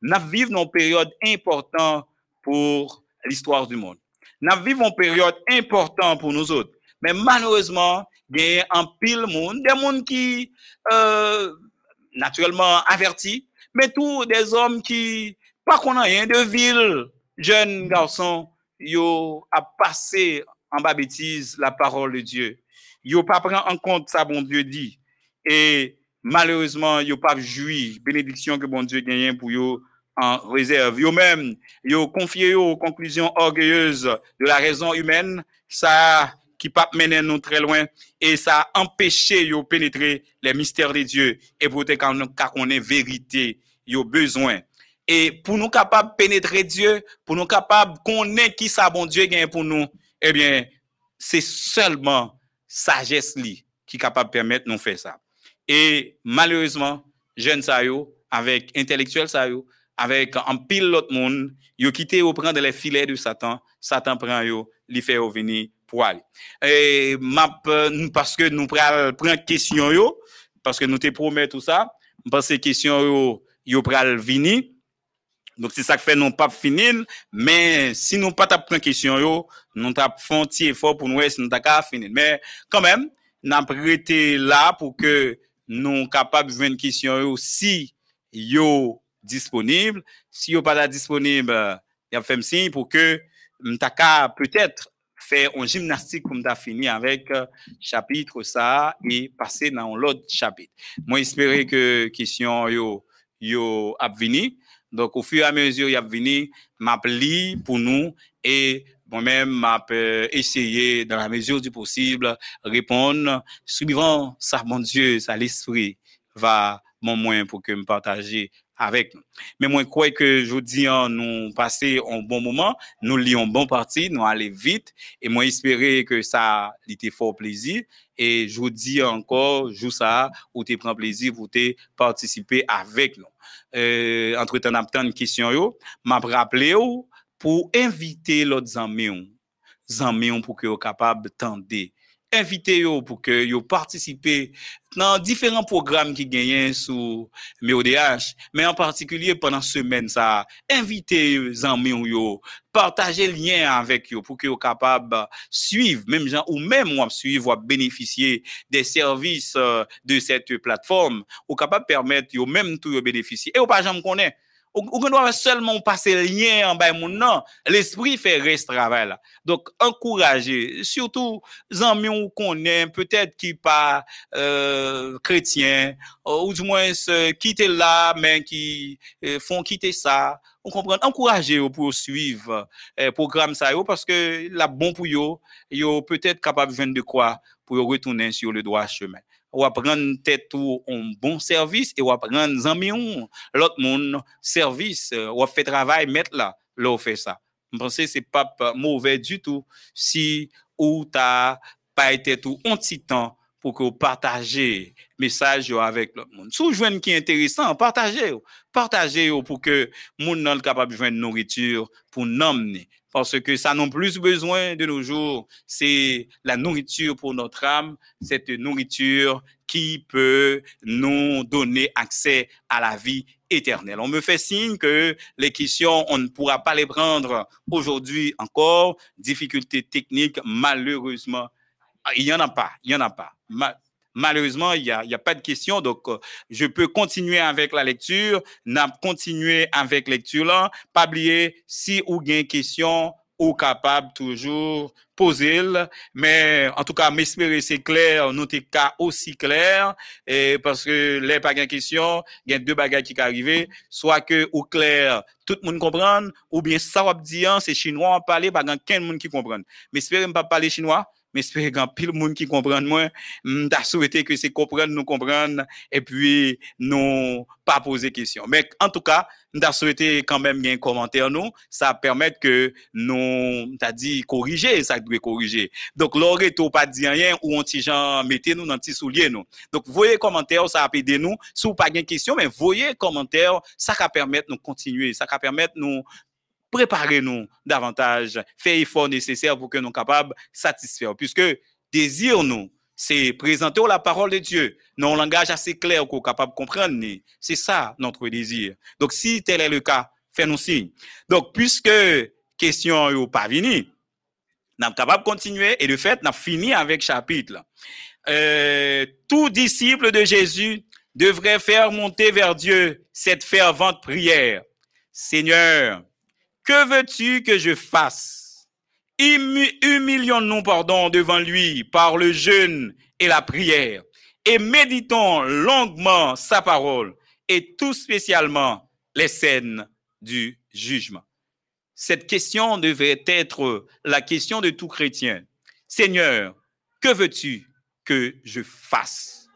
nap vive nan peryode important pou l'histoire du monde. Nap vive nan peryode important pou nou zot. Men malouezman, il y a un pile monde, des gens qui, euh, naturellement avertis, mais tous des hommes qui, pas qu'on a rien de ville, jeunes garçons, yo a passé en bas bêtise la parole de Dieu. Yo pas prend en compte ça, bon Dieu dit. Et malheureusement, yo pas joui bénédiction que bon Dieu gagne pour yo en réserve. Yo même, yo confié aux conclusions orgueilleuses de la raison humaine, ça qui pas mener nous très loin et ça a empêché yo pénétrer les mystères de Dieu et pour qu'on ait vérité, yo besoin et pour nous capables de pénétrer Dieu, pour nous capables de connaître qui ça bon Dieu gagne pour nous, eh bien, c'est seulement sagesse li qui capable de permettre nous faire ça. Et malheureusement, jeunes ça avec intellectuels ça avec un pile l'autre monde, yo quitté au prendre les filets de Satan, Satan prend yo, li fait venir pou al. E map, nou paske nou pral pran kesyon yo, paske nou te promet tout sa, mpase kesyon yo, yo pral vini, Donk se sak fe nou pap finil, men si nou pa tap pren kesyon yo, nou tap fon ti efor pou nou es nou tak a finil. Men, kanmen, nan prete la pou ke nou kapap ven kesyon yo si yo disponible. Si yo pa la disponible, eh, ya fem si pou ke nou tak a peut-etre faire un gymnastique pour nous finir avec euh, chapitre ça et passer dans l'autre chapitre. Moi, j'espère que question yo, yo a venir. Donc, au fur et à mesure, y a venu m'appeler pour nous et moi-même, m'a essayé, dans la mesure du possible, répondre, suivant ça, mon Dieu, ça, l'esprit va mon moyen pour que me partager avèk nou. Men mwen kwe ke jodi an nou pase an bon mouman, nou li an bon parti, nou ale vit, e mwen espere ke sa li te for plezi, e jodi ankor, jou sa, ou te pren plezi, ou te partisipe avèk nou. Euh, entre tan ap tan kisyon yo, map rappele yo pou invite lot zanmeyon, zanmeyon pou ki yo kapab tende, invité pour que yo participer dans différents programmes qui gagnent sous MEODH, mais en particulier pendant semaine ça, inviter les amis yo, partager lien avec eux pour que yo capable suivre même gens ou même moi suivre bénéficier des services euh, de cette plateforme. Ou capable permettre yo même tout bénéficier. Et ou pas jamais connaît ou doit seulement passer lien en bas l'esprit fait reste travail là donc encourager surtout amis ou connaît peut-être qui pas euh, chrétien ou du moins qui étaient là mais qui font quitter ça on comprend encourager pour suivre euh, programme ça parce que la bon pour yo yo peut-être capable de quoi pour retourner sur le droit chemin ou apprendre tête tout un bon service et ou apprendre amis l'autre monde service euh, ou fait travail mettre là là fait ça je pense que c'est pas mauvais du tout si ou t'as pas été tout un petit temps pour que vous partagez message avec l'autre monde. Si vous qui est intéressant, partagez. Partagez pour que monde soit capable de joindre nourriture pour nous parce que ça n'a plus besoin de nos jours, c'est la nourriture pour notre âme, cette nourriture qui peut nous donner accès à la vie éternelle. On me fait signe que les questions, on ne pourra pas les prendre aujourd'hui encore. Difficultés techniques, malheureusement, il n'y en a pas, il n'y en a pas. Malheureusement, il n'y a, pas de questions. Donc, euh, je peux continuer avec la lecture. N'a continuer avec lecture. Pas oublier, si ou une question, ou capable toujours poser mais en tout cas m'espérer c'est clair nous t'es cas aussi clair parce que les pas de question il y a deux bagages qui arrivent soit que ou clair tout le monde comprend ou bien ça va dire c'est chinois on parler pas quelqu'un monde qui comprend mais espérez pas parler chinois mais j'espère qu'il pile monde qui comprend moi m'ta souhaité que c'est comprendre nous comprendre et puis nous pas poser question. Mais en tout cas m'ta souhaité quand même un commentaire nous. Ça permet que nous t'a dit corriger ça doit corriger. Donc l'aurait pas dit rien ou on petit gens mettez nous dans petit soulier nous. Donc voyez commentaire ça va aider nous. Si vous pas de question mais voyez commentaire ça va permettre nous continuer ça va permettre nous préparez-nous davantage, faites effort nécessaire pour que nous soyons capables de satisfaire. Puisque désir nous, c'est présenter la parole de Dieu dans un langage assez clair qu'on est capable de comprendre. C'est ça notre désir. Donc, si tel est le cas, faites-nous signe. Donc, puisque question n'est pas venue, nous sommes capables de continuer et de fait, nous fini avec chapitre. Euh, tout disciple de Jésus devrait faire monter vers Dieu cette fervente prière. Seigneur, que veux-tu que je fasse? Humilions-nous, pardon, devant lui par le jeûne et la prière et méditons longuement sa parole et tout spécialement les scènes du jugement. Cette question devait être la question de tout chrétien. Seigneur, que veux-tu que je fasse?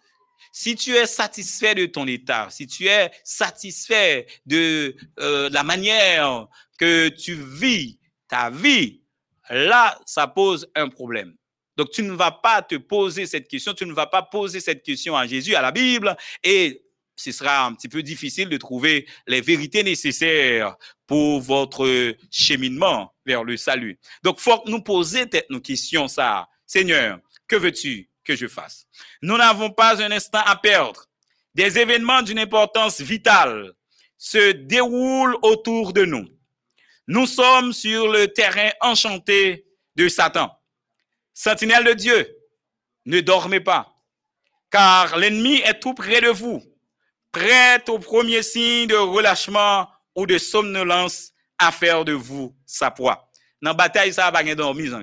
Si tu es satisfait de ton état, si tu es satisfait de euh, la manière que tu vis ta vie, là, ça pose un problème. Donc, tu ne vas pas te poser cette question, tu ne vas pas poser cette question à Jésus, à la Bible, et ce sera un petit peu difficile de trouver les vérités nécessaires pour votre cheminement vers le salut. Donc, faut nous poser nos questions, ça. Seigneur, que veux-tu que je fasse? Nous n'avons pas un instant à perdre. Des événements d'une importance vitale se déroulent autour de nous. Nous sommes sur le terrain enchanté de Satan. Sentinelle de Dieu, ne dormez pas, car l'ennemi est tout près de vous, prêt au premier signe de relâchement ou de somnolence à faire de vous sa proie. Dans la bataille, ça va pas dormir,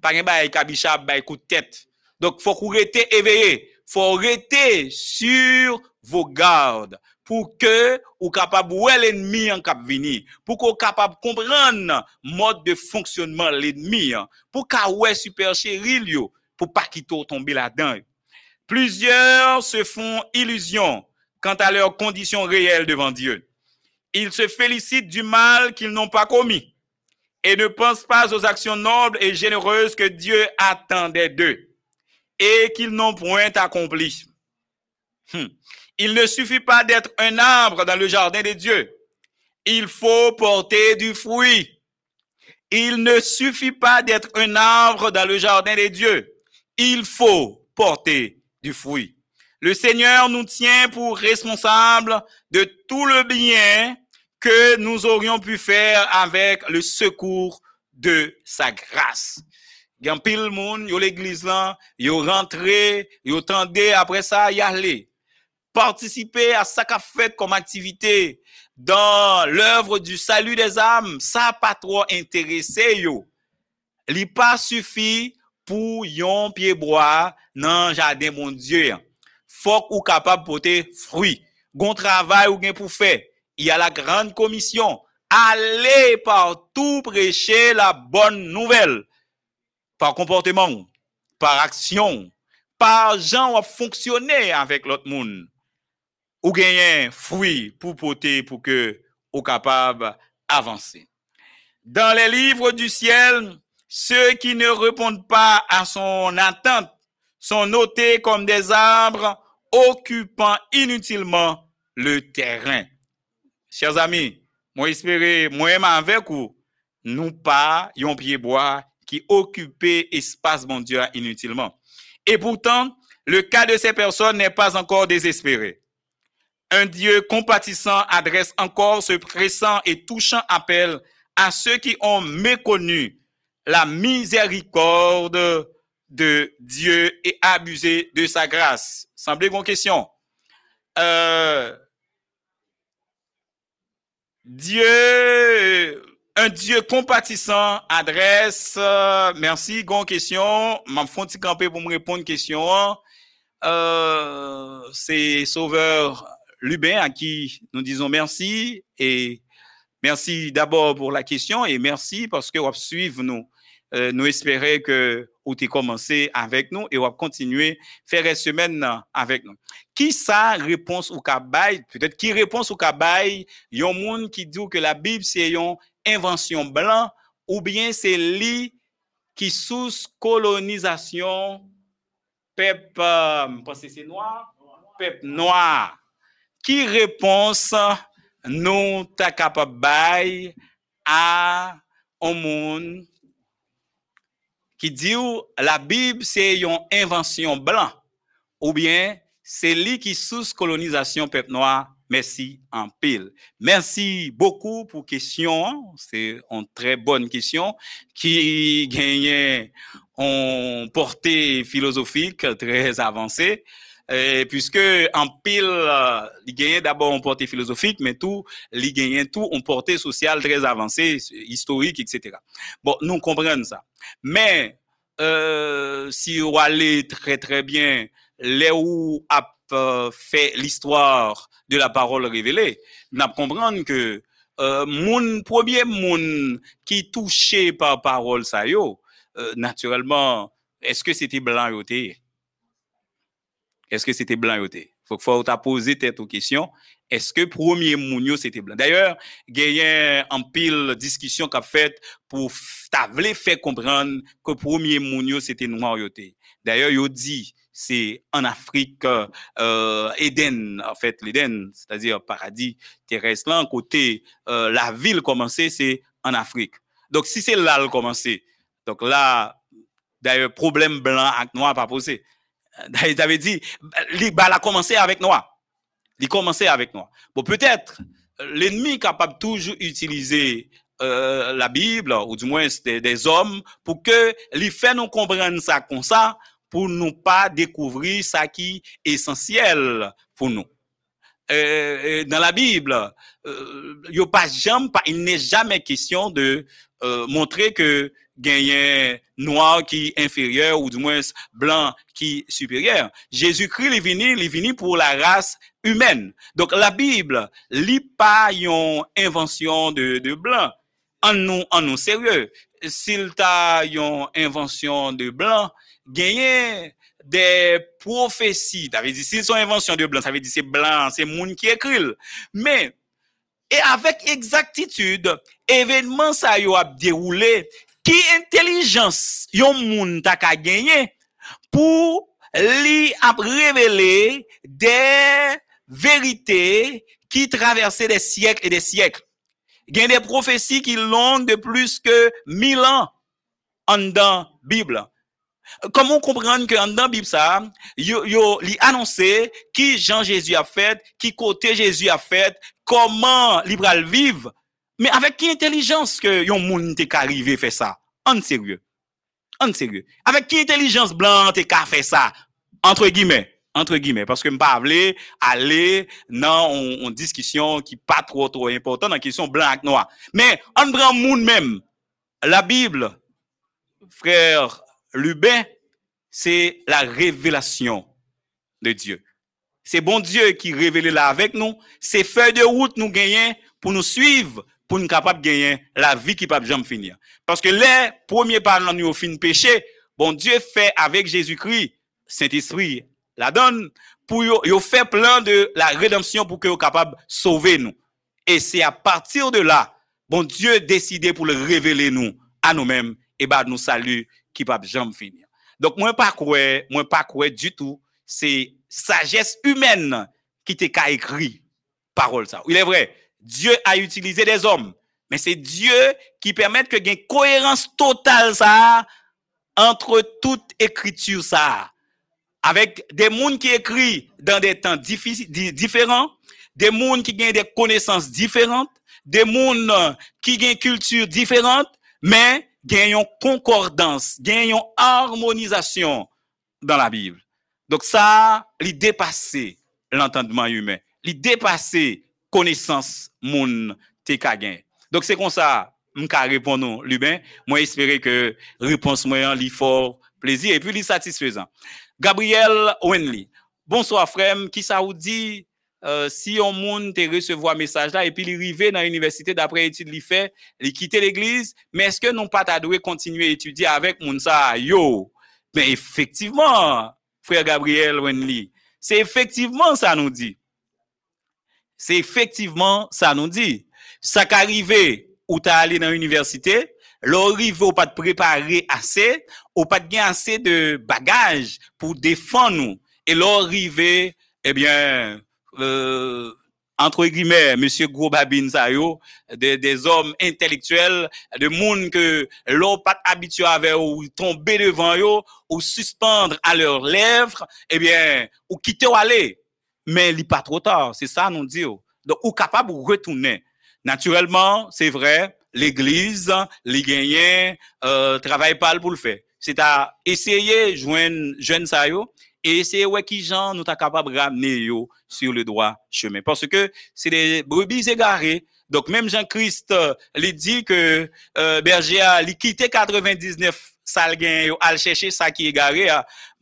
pas de kabicha, pas coup de tête. Donc, faut rester éveillé, faut rester sur vos gardes pour que ou capable voir l'ennemi en cap venir pour qu'on capable comprendre mode de fonctionnement l'ennemi hein. pour qu'a ouais super chéri pour pas qu'il tomber là-dedans plusieurs se font illusion quant à leurs conditions réelles devant Dieu ils se félicitent du mal qu'ils n'ont pas commis et ne pensent pas aux actions nobles et généreuses que Dieu attendait d'eux et qu'ils n'ont point accompli. Hmm. Il ne suffit pas d'être un arbre dans le jardin de Dieu. Il faut porter du fruit. Il ne suffit pas d'être un arbre dans le jardin de Dieu. Il faut porter du fruit. Le Seigneur nous tient pour responsables de tout le bien que nous aurions pu faire avec le secours de sa grâce. Il pile monde, yo l'église là, yo rentré, yo tendé après ça y aller participer à ça qu'a fait comme activité dans l'œuvre du salut des âmes, ça pas trop intéressé yo. Li pas suffi pour yon pied bois dans jardin mon Dieu. Faut ou capable porter fruit. Gon travail ou gen pour faire. Il y a la grande commission. Allez partout prêcher la bonne nouvelle. Par comportement, par action, par gens à fonctionner avec l'autre monde. Ou gagner fruit pour porter pour que ou capable avancer. Dans les livres du ciel, ceux qui ne répondent pas à son attente sont notés comme des arbres occupant inutilement le terrain. Chers amis, moi espérer, moi avec vous, nous pas yon pied bois qui occupait espace mon Dieu inutilement. Et pourtant, le cas de ces personnes n'est pas encore désespéré. Un Dieu compatissant adresse encore ce pressant et touchant appel à ceux qui ont méconnu la miséricorde de Dieu et abusé de sa grâce. Semblez une question. Euh, Dieu, un Dieu compatissant adresse, euh, merci, gon question, m'a font camper pour me répondre question. Euh, c'est Sauveur Lubin à qui nous disons merci et merci d'abord pour la question et merci parce que vous suivre nous. Euh, nous espérons que vous avez commencé avec nous et vous continuer faire une semaine avec nous. Qui ça réponse au cabaye? Peut-être qui réponse au cabaye? Il y a un monde qui dit que la Bible c'est une invention blanc ou bien c'est lui qui sous colonisation peuple, euh, noir, peuple noir. Qui réponse nous ta à un monde qui dit la Bible c'est une invention blanc ou bien c'est lui qui sous colonisation peuple noir? Merci en pile. Merci beaucoup pour question. C'est une très bonne question qui gagne en portée philosophique très puisque en pile, euh, d'abord en portée philosophique, mais tout, il gagne tout en portée sociale très avancée, historique, etc. Bon, nous comprenons ça. Mais euh, si vous allez très très bien, là où a euh, fait l'histoire de la parole révélée, nous comprenons que euh, mon premier monde qui touché par parole ça euh, naturellement, est-ce que c'était blanc yoté? Est-ce que c'était blanc yoté? Faut que faut poser tête aux questions est-ce que premier mounio c'était blanc? D'ailleurs, il y a un pile discussion qu'a fait pour t'avler faire comprendre que premier mounio c'était noir D'ailleurs, il dit c'est en Afrique euh, Éden en fait l'Éden, c'est-à-dire paradis terrestre là côté euh, la ville commencée c'est en Afrique. Donc si c'est là le commencé. Donc là d'ailleurs problème blanc avec noir pas posé. D'ailleurs, il avait dit il a commencé avec noir il commençait avec nous. Bon, peut-être l'ennemi capable toujours utiliser euh, la Bible, ou du moins des, hommes, pour que lui fait nous comprendre ça comme ça, pour nous pas découvrir ça qui est essentiel pour nous. Euh, dans la Bible, euh, il n'est jamais question de euh, montrer que gagner noir qui est inférieur ou du moins blanc qui est supérieur. Jésus-Christ est venu, il est venu pour la race humaine. Donc la Bible lit pas une invention de, de blanc. En nous, en nous sérieux. S'il t'a de blanc, gagner des prophéties. Ça veut dire, s'ils sont invention de blanc, ça veut dire c'est blanc, c'est monde qui écrit. Mais, et avec exactitude, événement ça y a déroulé, qui intelligence yon moun ta pour li a révéler des vérités qui traversaient des siècles et des siècles. Y a des prophéties qui longues de plus que mille ans en dans Bible. Comment comprendre que dans Bible ça, yo li annoncé qui Jean Jésus a fait, qui côté Jésus a fait, comment libral vivre, mais avec qui intelligence que yon moun te arrivé faire ça? En sérieux. En sérieux. Avec qui intelligence blanche te ka fait ça? Entre guillemets entre guillemets, parce que je ne aller dans une discussion qui pas trop trop importante, dans question blanc et noir. Mais en prend monde même, la Bible, frère Lubin, c'est la révélation de Dieu. C'est bon Dieu qui révèle là avec nous. C'est feuille de route nous gagnons pour nous suivre, pour nous capables de gagner la vie qui peut jamais finir. Parce que les premiers parents nous au fin péché, bon Dieu fait avec Jésus-Christ, Saint-Esprit, la donne pour yo, fait plein de la rédemption pour que yo capable sauver nous. Et c'est à partir de là, bon Dieu décidé pour le révéler nous à nous-mêmes et bah nous salut qui va jamais finir. Donc, moi, pas quoi, moi, pas quoi du tout. C'est sagesse humaine qui t'a écrit parole ça. Il est vrai, Dieu a utilisé des hommes, mais c'est Dieu qui permet que une cohérence totale ça entre toute écriture ça. Avec des mondes qui écrivent dans des temps différents, des mondes qui ont des connaissances différentes, des mondes qui ont une culture différente, mais une concordance, une harmonisation dans la Bible. Donc ça, il dépasse l'entendement humain, il dépasse connaissance moun te Donc c'est comme ça, m'ka répondre l'humain, moi espérer que réponse moi li fort plaisir et puis li satisfaisant. Gabriel Wenley. Bonsoir frère, qui ça vous dit euh, si on monde te recevoir message là et puis il arrive dans l'université d'après études li fait, il quitter l'église, mais est-ce que non pas ta continuer étudier avec moun ça? Yo? Mais effectivement, frère Gabriel Wenley, c'est effectivement ça nous dit. C'est effectivement ça nous dit. Ça qu'arrivé ou t'as allé dans l'université, l'arrivé ou pas te préparer assez, ou pas de assez de bagages pour défendre nous. Et l'arrivé, eh bien, euh, entre guillemets, monsieur Grobabin Sayo, des, des hommes intellectuels, de monde que l'on pas habitué avec ou tomber devant eux, ou suspendre à leurs lèvres, eh bien, ou quitter ou aller. Mais il pas trop tard, c'est ça nous dit. Donc, ou capable de retourner. Naturellement, c'est vrai, l'église, les gagnants, euh, travaillent pas pour le faire. C'est à essayer joindre jeunes Sayo, et c'est ouais qui gens nous ta capable de ramener yo sur le droit chemin parce que c'est des brebis égarées donc même Jean-Christ euh, lui dit que euh, berger a quitté 99 salgain yo al chercher ça qui égaré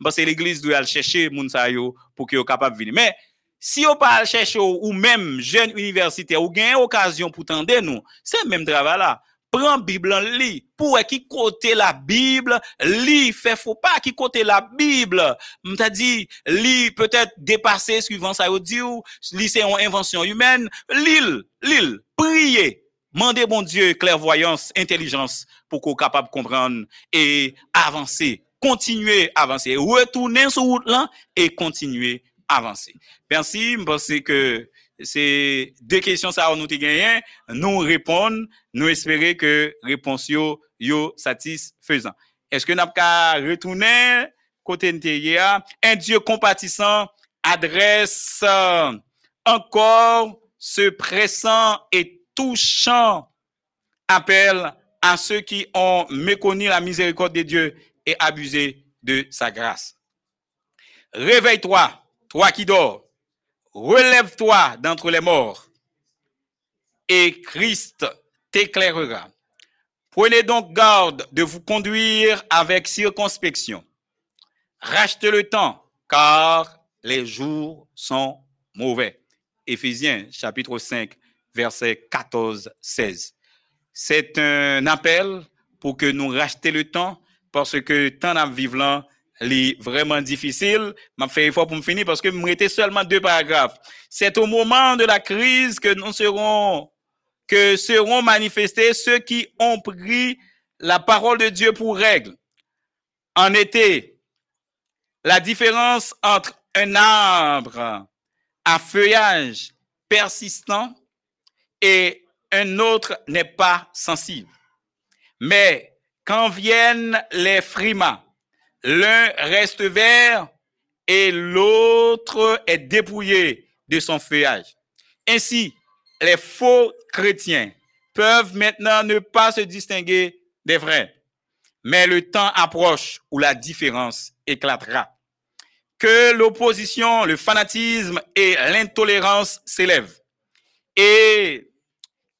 parce que l'église doit chercher moun sa yo pour qu'il capable venir mais Si yo pa al chèche ou, ou mèm jen universite ou gen okasyon pou tende nou, se mèm drava la. Pren Biblan li, pou e ki kote la Bibl, li fe fo pa ki kote la Bibl. Mta di, li peut-et depase suivant sa yo di ou, li se yon invensyon humen, lil, lil, priye. Mande bon Diyo klervoyans, intelijans, pou ko kapab kompran e avanse, kontinue avanse, retounen sou wout lan, e kontinue avancer. Merci je pense que c'est deux questions ça nous gagné nous répondre nous espérer que réponse yo yo satisfaisant. Est-ce que n'a pas retourner côté intérieur un Dieu compatissant adresse encore ce pressant et touchant appel à ceux qui ont méconnu la miséricorde de Dieu et abusé de sa grâce. Réveille-toi, toi qui dors relève-toi d'entre les morts et Christ t'éclairera. Prenez donc garde de vous conduire avec circonspection. Rachetez le temps, car les jours sont mauvais. Éphésiens chapitre 5, verset 14-16. C'est un appel pour que nous rachetions le temps, parce que tant à vivre est vraiment difficile. M'a fait effort pour me finir parce que me restait seulement deux paragraphes. C'est au moment de la crise que nous serons, que seront manifestés ceux qui ont pris la parole de Dieu pour règle. En été, la différence entre un arbre à feuillage persistant et un autre n'est pas sensible. Mais quand viennent les frimas, L'un reste vert et l'autre est dépouillé de son feuillage. Ainsi, les faux chrétiens peuvent maintenant ne pas se distinguer des vrais. Mais le temps approche où la différence éclatera. Que l'opposition, le fanatisme et l'intolérance s'élèvent. Et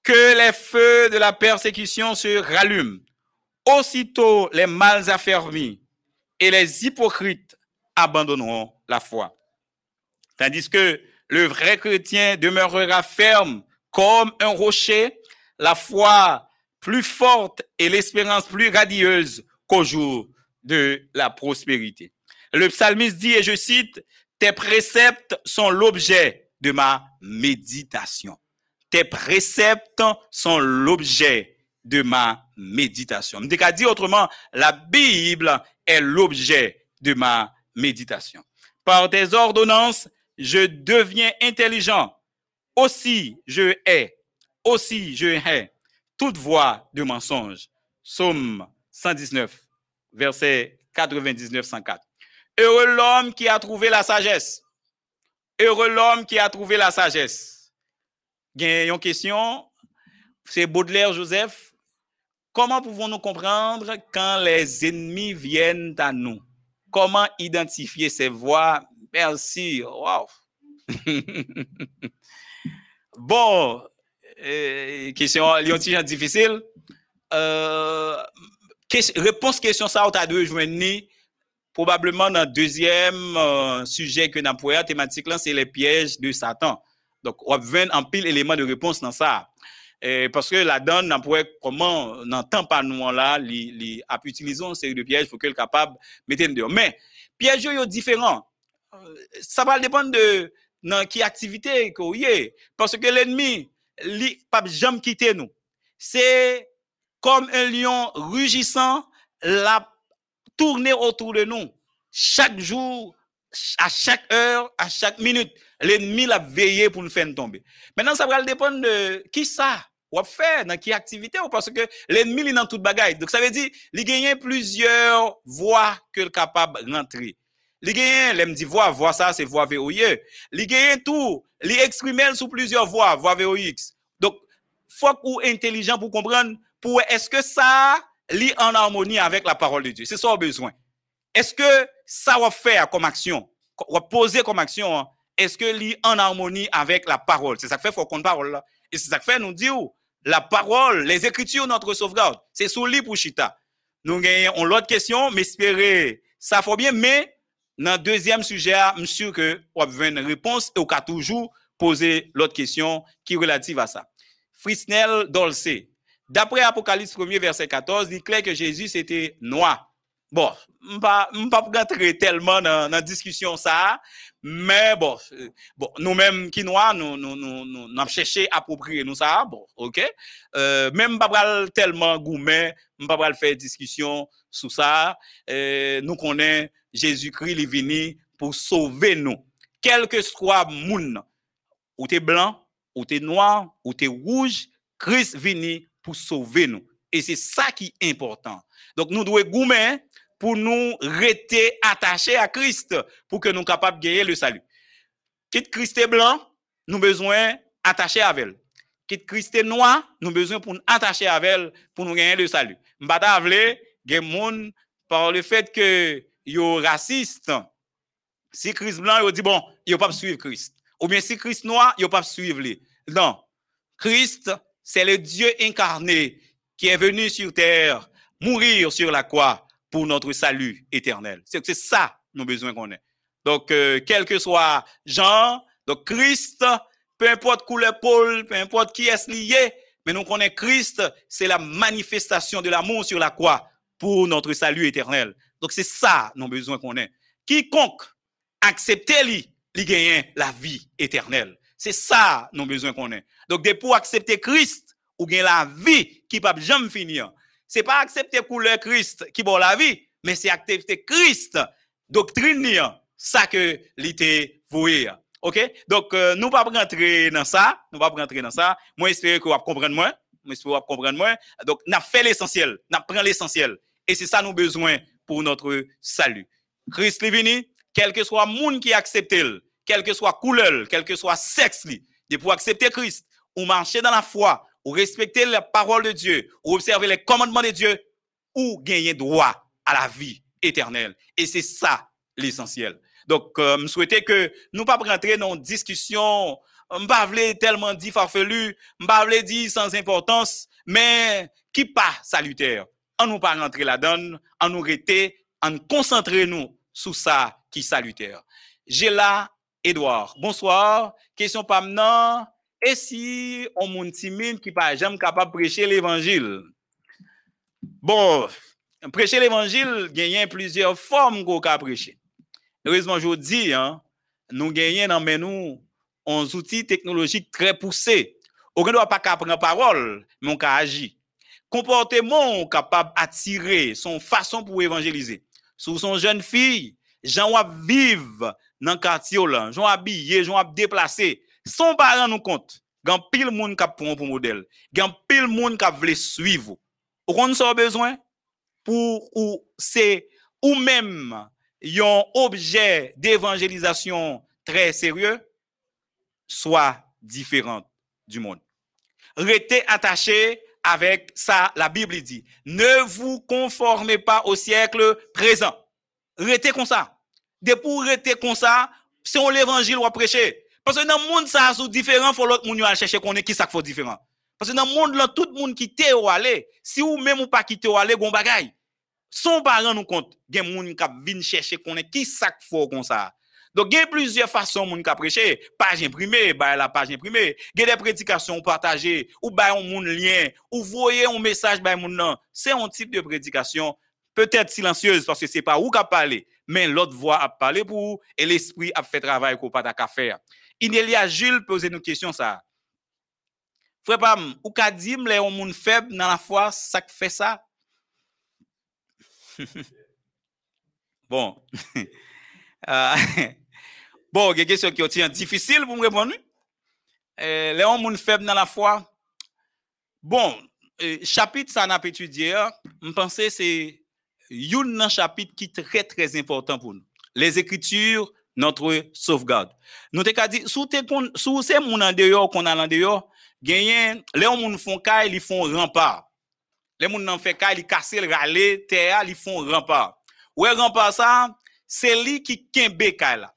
que les feux de la persécution se rallument. Aussitôt les mâles affermis et les hypocrites abandonneront la foi. Tandis que le vrai chrétien demeurera ferme comme un rocher, la foi plus forte et l'espérance plus radieuse qu'au jour de la prospérité. Le psalmiste dit, et je cite, Tes préceptes sont l'objet de ma méditation. Tes préceptes sont l'objet de ma méditation. Je dire autrement, la Bible est l'objet de ma méditation. Par des ordonnances, je deviens intelligent. Aussi je hais, aussi je hais toute voix de mensonge. Somme 119, verset 99-104. Heureux l'homme qui a trouvé la sagesse. Heureux l'homme qui a trouvé la sagesse. Une question, c'est Baudelaire Joseph? Koman pouvons-nous comprendre quand les ennemis viennent à nous? Koman identifier ces voies? Merci, wow! bon, eh, kisyon li yon ti jan difisil. Euh, kes, repons kesyon sa ou ta dwe jwen ni, probableman nan dezyem euh, suje ke nan pouya tematik lan, se le piyej de Satan. Donk wap ven an pil eleman de repons nan sa. Ça. parce que la donne, n'a comment, n'entend pas nous là, les, à utiliser une série de pièges pour qu'elle capable de mettre dehors. Mais, pièges sont différents. Euh, ça va dépendre de dans activité qu'on y Parce que l'ennemi, il pas jamais quitter nous. C'est comme un lion rugissant, la tourner autour de nous. Chaque jour, à chaque heure, à chaque minute, l'ennemi l'a veillé pour nous faire tomber. Maintenant, ça va dépendre de qui ça va faire, dans quelle activité, parce que l'ennemi est dans toute bagaille. Donc, ça veut dire, il gagne plusieurs voies que capable de rentrer. Gagne, l'aime dit voix, voix ça, c'est voix VOIE. Il gagne tout, il exprime sous plusieurs voies, voix VOX. Donc, faut ou intelligent pour comprendre, pour est-ce que ça lit en harmonie avec la parole de Dieu. C'est ça besoin. Est-ce que ça va faire comme action, va poser comme action, hein? est-ce que lit en harmonie avec la parole? C'est ça que fait, faut qu'on parole là. Et c'est ça que fait, nous dit la parole, les écritures, notre sauvegarde. C'est sous lit pour Chita. Nous gagnons l'autre question, mais espérez, ça faut bien, mais dans le deuxième sujet, je suis sûr que on va une réponse et on va toujours poser l'autre question qui est relative à ça. Frisnel Dolce, D'après Apocalypse 1 verset 14, il est clair que Jésus était noir. Bon, je ne pas rentrer tellement dans la discussion ça, mais bon, bon nous-mêmes qui nous, nous, nous, nous, avons cherché à approprier nous ça, bon, ok. Euh, même pas tellement gourmet, je pas faire discussion sur ça. Euh, nous connaissons Jésus-Christ, est venu pour sauver nous. Quel que soit monde, ou tu es blanc, ou tu es noir, ou tu es rouge, Christ est venu pour sauver nous. Et c'est ça qui est important. Donc, nous devons goumer pour nous rester attachés à Christ, pour que nous soyons capables de gagner le salut. Quitte Christ est blanc, nous besoin d'attacher avec elle. Quitte Christ est noir, nous besoin pour nous attacher avec elle, pour nous gagner le salut. Mbata avle, gen par le fait que yo raciste, si Christ blanc, yo dit bon, yo pas suivre Christ. Ou bien si Christ noir, yo pas suivre lui. Non. Christ c'est le Dieu incarné qui est venu sur terre, mourir sur la croix pour notre salut éternel. C'est ça nos besoins qu'on ait. Donc, euh, quel que soit Jean, donc Christ, peu importe couleur Paul, peu importe qui est lié, mais nous connaissons Christ, c'est la manifestation de l'amour sur la croix pour notre salut éternel. Donc, c'est ça nos besoins qu'on ait. Quiconque accepte lui, il gagne la vie éternelle. C'est ça nos besoins qu'on ait. Donc, de pour accepter Christ, ou bien la vie qui peut jamais finir. Ce n'est pas accepter couleur Christ qui bon la vie, mais c'est accepter Christ, doctrine, ça que l'été voué. OK? Donc, euh, nous pas rentrer dans ça. Nous pas rentrer dans ça. Moi, j'espère que vous comprenez moins. Moi, j'espère que vous comprenez moins. Donc, nous fait l'essentiel. Nous pris l'essentiel. Et c'est ça nous besoin pour notre salut. Christ est venu, quel que soit le monde qui accepte, quel que soit couleur, quel que soit sexe, de pour accepter Christ, ou marcher dans la foi, ou respecter la parole de Dieu, ou observer les commandements de Dieu, ou gagner droit à la vie éternelle. Et c'est ça l'essentiel. Donc, euh, je souhaitais que nous pas rentrer dans une discussion, pas tellement dit farfelu, pas dit sans importance, mais qui pas salutaire. On nous pas rentrer là-dedans, on nous rester, en concentrer nous sur ça qui salutaire. J'ai là Edouard. Bonsoir. Question pas maintenant. Et si on monde timide qui pas jamais capable de prêcher l'évangile? Bon, prêcher l'évangile, gagne plusieurs formes qu'on peut prêcher. Heureusement, dis, hein, nous gagnons dans nous un outils technologiques très poussés. On ne doit pas prendre parole, mais on peut agir. comportement capable d'attirer, son façon pour évangéliser. Sous son jeune fille, wap vive dans quartier là, Jean habillé, wap déplacé. Son parent nous compte, gan pile moun k'ap prend pour modèle, gan pile moun k'ap vle suivre. Ou kon so besoin pour ou c'est ou même objet d'évangélisation très sérieux soit différent du monde. Restez attaché avec ça, la Bible dit. Ne vous conformez pas au siècle présent. Restez comme ça. De pour rester comme ça, c'est l'évangile ou prêcher. Parce que dans le monde, ça, c'est différent, faut l'autre monde chercher qu'on est qui ça faut différent. Parce que dans le monde, là, tout le monde qui t'est ou aller, si ou même ou pas qui t'est ou aller, gon bagay. Son parent nous compte, gen moun qui vient chercher qu'on est qui ça faut comme ça. Donc, il y a plusieurs façons moun ka prêcher. Page imprimée, bah la page imprimée. Il y a des prédications partagées, ou bah un moun lien, ou voyez un message bah moun nan. C'est un type de prédication peut-être silencieuse parce que c'est pas où qu'a parlé, mais l'autre voix a parlé pour vous et l'esprit a fait travail qu'on pas qu'à faire. Inélia Jules pose une question ça. Frère Pam, ou ka dit les on moun faible dans la foi, ça fait ça? bon. euh, bon, une question qui est difficile pour me répondre. Euh, on moun faible dans la foi. Bon, euh, chapitre ça n'a pas étudié, je pense c'est un chapitre qui est très très important pour nous. Les Écritures, notre sauvegarde. Nous te dit sous sous ces moun en dehors qu'on a en dehors, les moun font caille, ils font rempart. Les moun n'en fait caille, ils cassent le râler, terre, ils font rempart. Ouais rempart ça, c'est lui qui kembe caille là.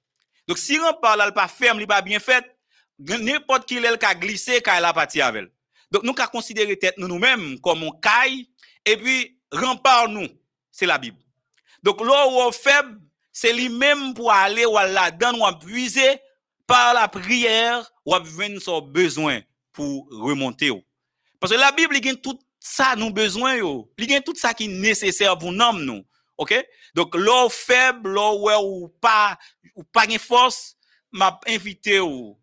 Donc si rempart là pas ferme, il pas bien fait, n'importe qui l'el ka glisser caille là parti avec. Donc nous ka considérer tête nous nous-mêmes comme un caille et puis rempart nous c'est la Bible. Donc, l'eau faible, c'est lui-même pour aller ou la donne ou puiser par la prière ou venir son besoin pour remonter. Parce que la Bible, il y a tout ça nous besoin Il y tout ça qui est nécessaire pour nous. OK? Donc l'eau faible, l'eau ou pas ou pas de force, m'a invité ou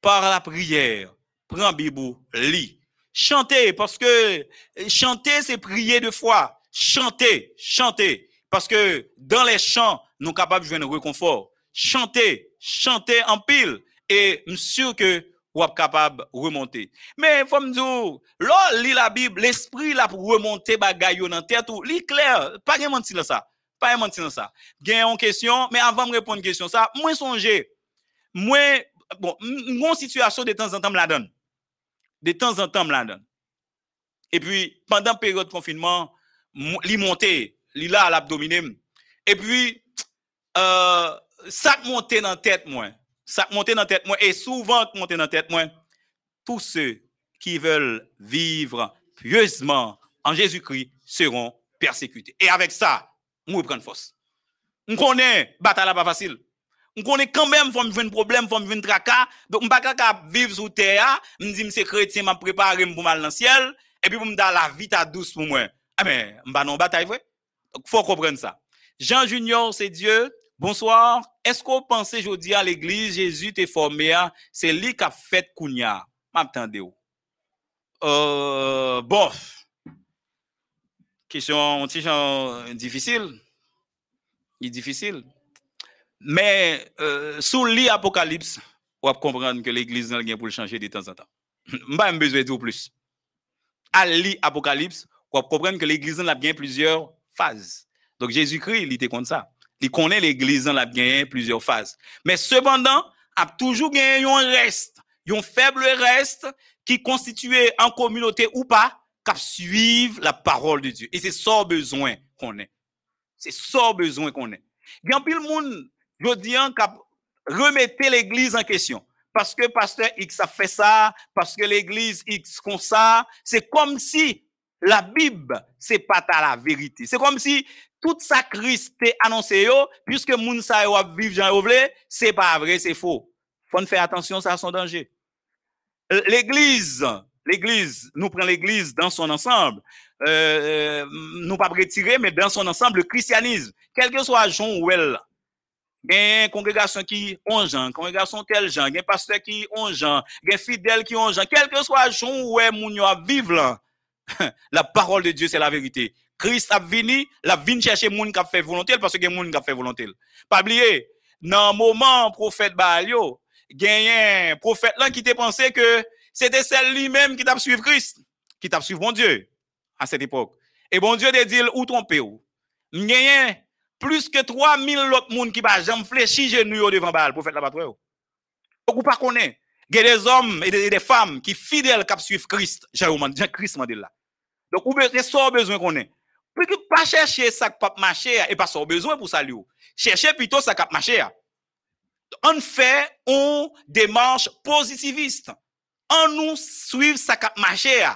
par la prière. Prends Bible, lis. Chantez parce que chanter c'est prier de foi chanter, chanter. Parce que dans les chants, nous sommes capables de jouer un réconfort. Chanter, chanter en pile. Et je suis sûr que vous êtes capable de remonter. Mais il faut me dire, là, lit la Bible, l'esprit là pour remonter bagaille dans tête ou lit clair, pas de mentir ça. Pas de mentir ça. Gagne une question, mais avant de répondre à une question ça, moi songer. Moi bon, mon situation de temps en temps me la donne. De temps en temps me la donne. Et puis pendant la période de confinement, li monté, li là l'abdomen. Et puis euh, ça monté dans tête moi. Ça monté dans tête moi et souvent monté dans tête moi. Tous ceux qui veulent vivre pieusement en Jésus-Christ seront persécutés. Et avec ça, on prendre force. On connaît bataille pas facile. On connaît quand même faut me un problème, faut me un tracas. Donc on pas capable vivre sous terre, me dit c'est chrétien m'a préparé pour mal dans le ciel et puis pour me la vie ta douce pour moi. Ah mais, bah non bataille vrai? Donc faut comprendre ça. Jean Junior, c'est Dieu. Bonsoir. Est-ce qu'on pense aujourd'hui à l'église Jésus t'est formé c'est lui qui a fait Kounia. M'attendez où? Euh, bon. Question, question difficile. Il est difficile. Mais euh, sous l'Apocalypse, on va comprendre que l'église n'a rien pour le changer de temps en temps. Pas besoin de dire plus. À l'Apocalypse, pour comprendre que l'église a bien plusieurs Donc Jésus-Christ, il était comme ça. Il connaît l'église a bien plusieurs phases. Mais cependant, a toujours gagné un reste, un faible reste qui constitué en communauté ou pas, qui suivre la parole de Dieu. Et c'est ça besoin qu'on ait. C'est ça besoin qu'on ait. Il y a le monde, je dis, qui remettre l'église en question. Parce que pasteur X a fait ça, parce que l'église X comme ça, c'est comme si la Bible, c'est pas la vérité. C'est comme si tout ça Christ est annoncé puisque moun sa yo vivre Jean c'est pas vrai, c'est faux. Faut faire attention, ça a son danger. L'église, l'église, nous prenons l'église dans son ensemble. Euh, euh, nous pas retirer, mais dans son ensemble, le christianisme, quel que soit Jean a une congrégation qui ont Jean, congrégation tel Jean, un pasteur qui ont Jean, a fidèle qui ont Jean, quel que soit Jean ou elle, moun yo vivre là, la parole de Dieu, c'est la vérité. Christ a venu, la venu chercher moun qui a fait volonté parce que moun qui a fait volonté. Pas oublier, dans le moment prophète Baalio, un prophète là qui t'a pensé que c'était celle lui-même qui t'a suivi Christ, qui t'a suivi mon Dieu à cette époque. Et bon Dieu t'a dit où tromper ou. Gagné plus que 3000 autres monde qui pas jamais fléchi genou devant Baal, prophète là pas. Ou pas connaît. Il y a des hommes et des, femmes qui fidèles qui suivent Christ. Jean-Christ m'a dit là. Donc, vous avez ça besoin qu'on ait. Puis pas chercher ça qui pas marcher et pas ça besoin pour ça Chercher plutôt ça qui marcher. On fait une démarche positiviste. On nous suit ça qui marcher.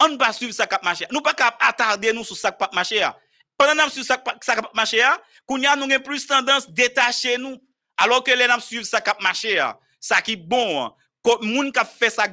On ne pas suivre ça qui marcher. Nous pas attarder nous sur ça qui marcher. Pendant nous ça qui marcher, nous avons plus tendance détacher nous alors que les gens suivent ça qui marcher. Ça qui bon, quand moun qui fait ça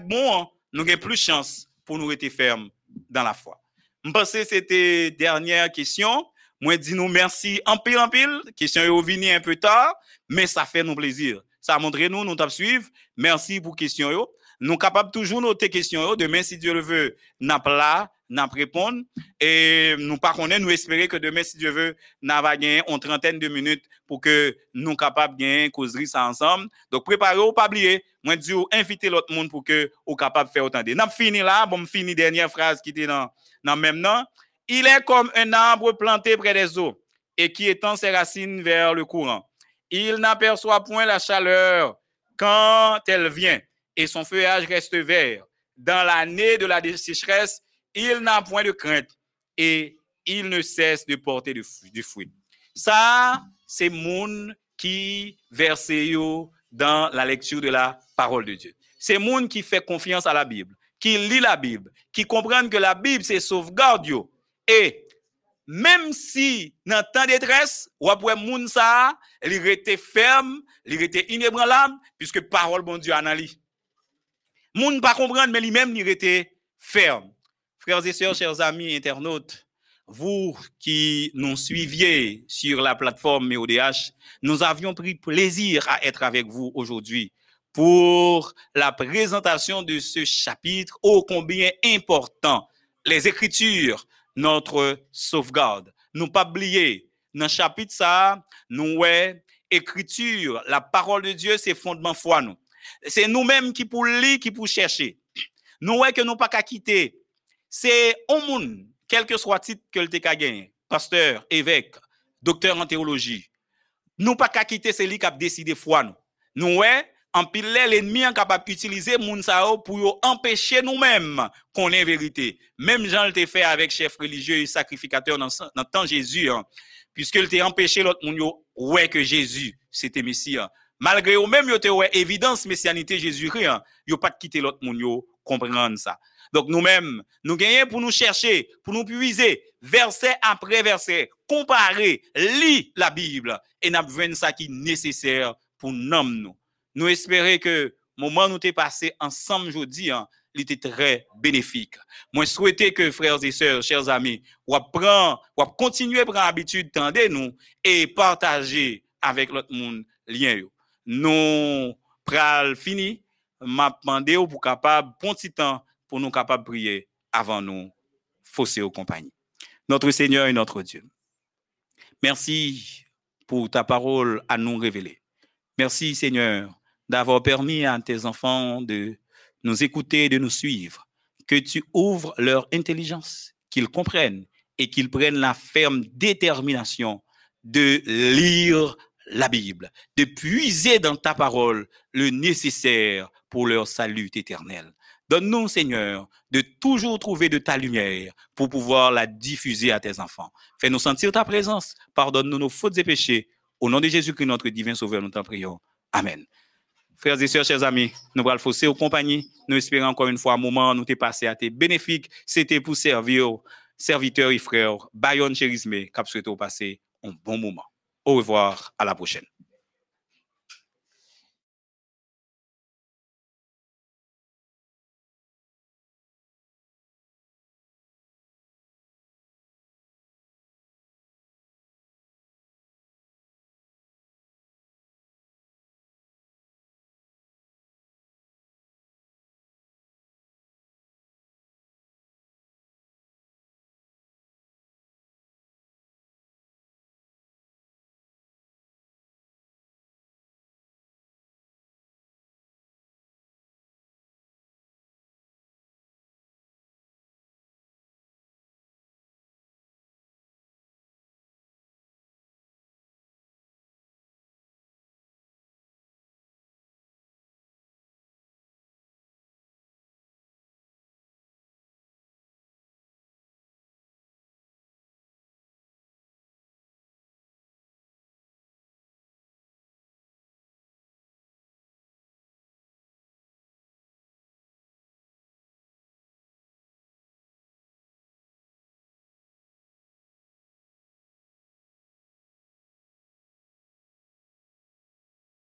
nous avons plus chance pour nous rester fermes dans la foi. Je pense que c'était dernière question. Moi, dis nous merci en pile en pile. Question est venue un peu tard, mais ça fait nous plaisir. Ça a montré nous, nous t'avons suivre. Merci pour question. Nous capables toujours noter questions. Demain, si Dieu le veut, n'a pas là, n'a répondre. Et nous pas nous espérer que demain, si Dieu veut, n'a pas une trentaine de minutes pour que nous capables de gagner causerie ça ensemble. Donc, préparez-vous, pas oublier. Moi, dis inviter l'autre monde pour que vous capable de faire autant de. N'a fini là, bon, fini dernière phrase qui était dans, dans même nom. Il est comme un arbre planté près des eaux et qui étend ses racines vers le courant. Il n'aperçoit point la chaleur quand elle vient et son feuillage reste vert. Dans l'année de la sécheresse, il n'a point de crainte et il ne cesse de porter du fruit. Ça, c'est moun qui verse dans la lecture de la parole de Dieu. C'est moun qui fait confiance à la Bible, qui lit la Bible, qui comprennent que la Bible, c'est sauvegarde. Et même si dans temps de détresse, ou après moun ça, il était ferme, il était inébranlable, puisque parole bon Dieu en Moun pas comprendre, mais lui-même, il était ferme. Frères et sœurs, chers amis internautes, vous qui nous suiviez sur la plateforme MEODH, nous avions pris plaisir à être avec vous aujourd'hui pour la présentation de ce chapitre ô combien important. Les Écritures, notre sauvegarde. Nous pas oublier, dans le chapitre ça, nous ouais, Écriture, la parole de Dieu, c'est fondement foi nous. C'est nous-mêmes qui pour lire, qui pour chercher. Nous ouais que nous pas qu'à quitter. C'est au monde, quel que soit le titre que le gagné, pasteur, évêque, docteur en théologie. Nous pas qu'à quitter c'est lui qui a décidé foi nous. Nous en pile l'ennemi est capable d'utiliser moun pour empêcher nous-mêmes qu'on ait vérité. Même Jean le fait avec chef religieux et sacrificateur dans le temps Jésus, hein, puisqu'il t'a empêché l'autre moun ouais que Jésus c'était Messie. Hein. Malgré eux même yo te ouais évidence messianité Jésus hein, yo pas quitter l'autre moun yo comprendre ça. Donc nous-mêmes, nous gagnons pour nous chercher, pour nous puiser verset après verset, comparer, lire la Bible et nous avons ça qui est nécessaire pour nous. Nous espérons que le moment où nous avons passé ensemble aujourd'hui, hein, il était très bénéfique. Moi, je souhaitais que frères et sœurs, chers amis, ou continuer à prendre l'habitude de nous et partager avec l'autre monde lien. Nous pral fini, m'a demandé pour capable bon petit temps pour nous capables de prier avant nous fausser aux compagnies. Notre Seigneur et notre Dieu. Merci pour ta parole à nous révéler. Merci Seigneur d'avoir permis à tes enfants de nous écouter, de nous suivre, que tu ouvres leur intelligence, qu'ils comprennent et qu'ils prennent la ferme détermination de lire la Bible, de puiser dans ta parole le nécessaire pour leur salut éternel. Donne-nous, Seigneur, de toujours trouver de ta lumière pour pouvoir la diffuser à tes enfants. Fais-nous sentir ta présence. Pardonne-nous nos fautes et péchés. Au nom de Jésus-Christ, notre divin Sauveur, nous t'en prions. Amen. Frères et sœurs, chers amis, nous allons fausser aux compagnies. Nous espérons encore une fois un moment nous t'es passé à tes bénéfiques. C'était pour servir serviteurs et frères, Bayon Chérisme, cap souhaité passer un bon moment. Au revoir, à la prochaine.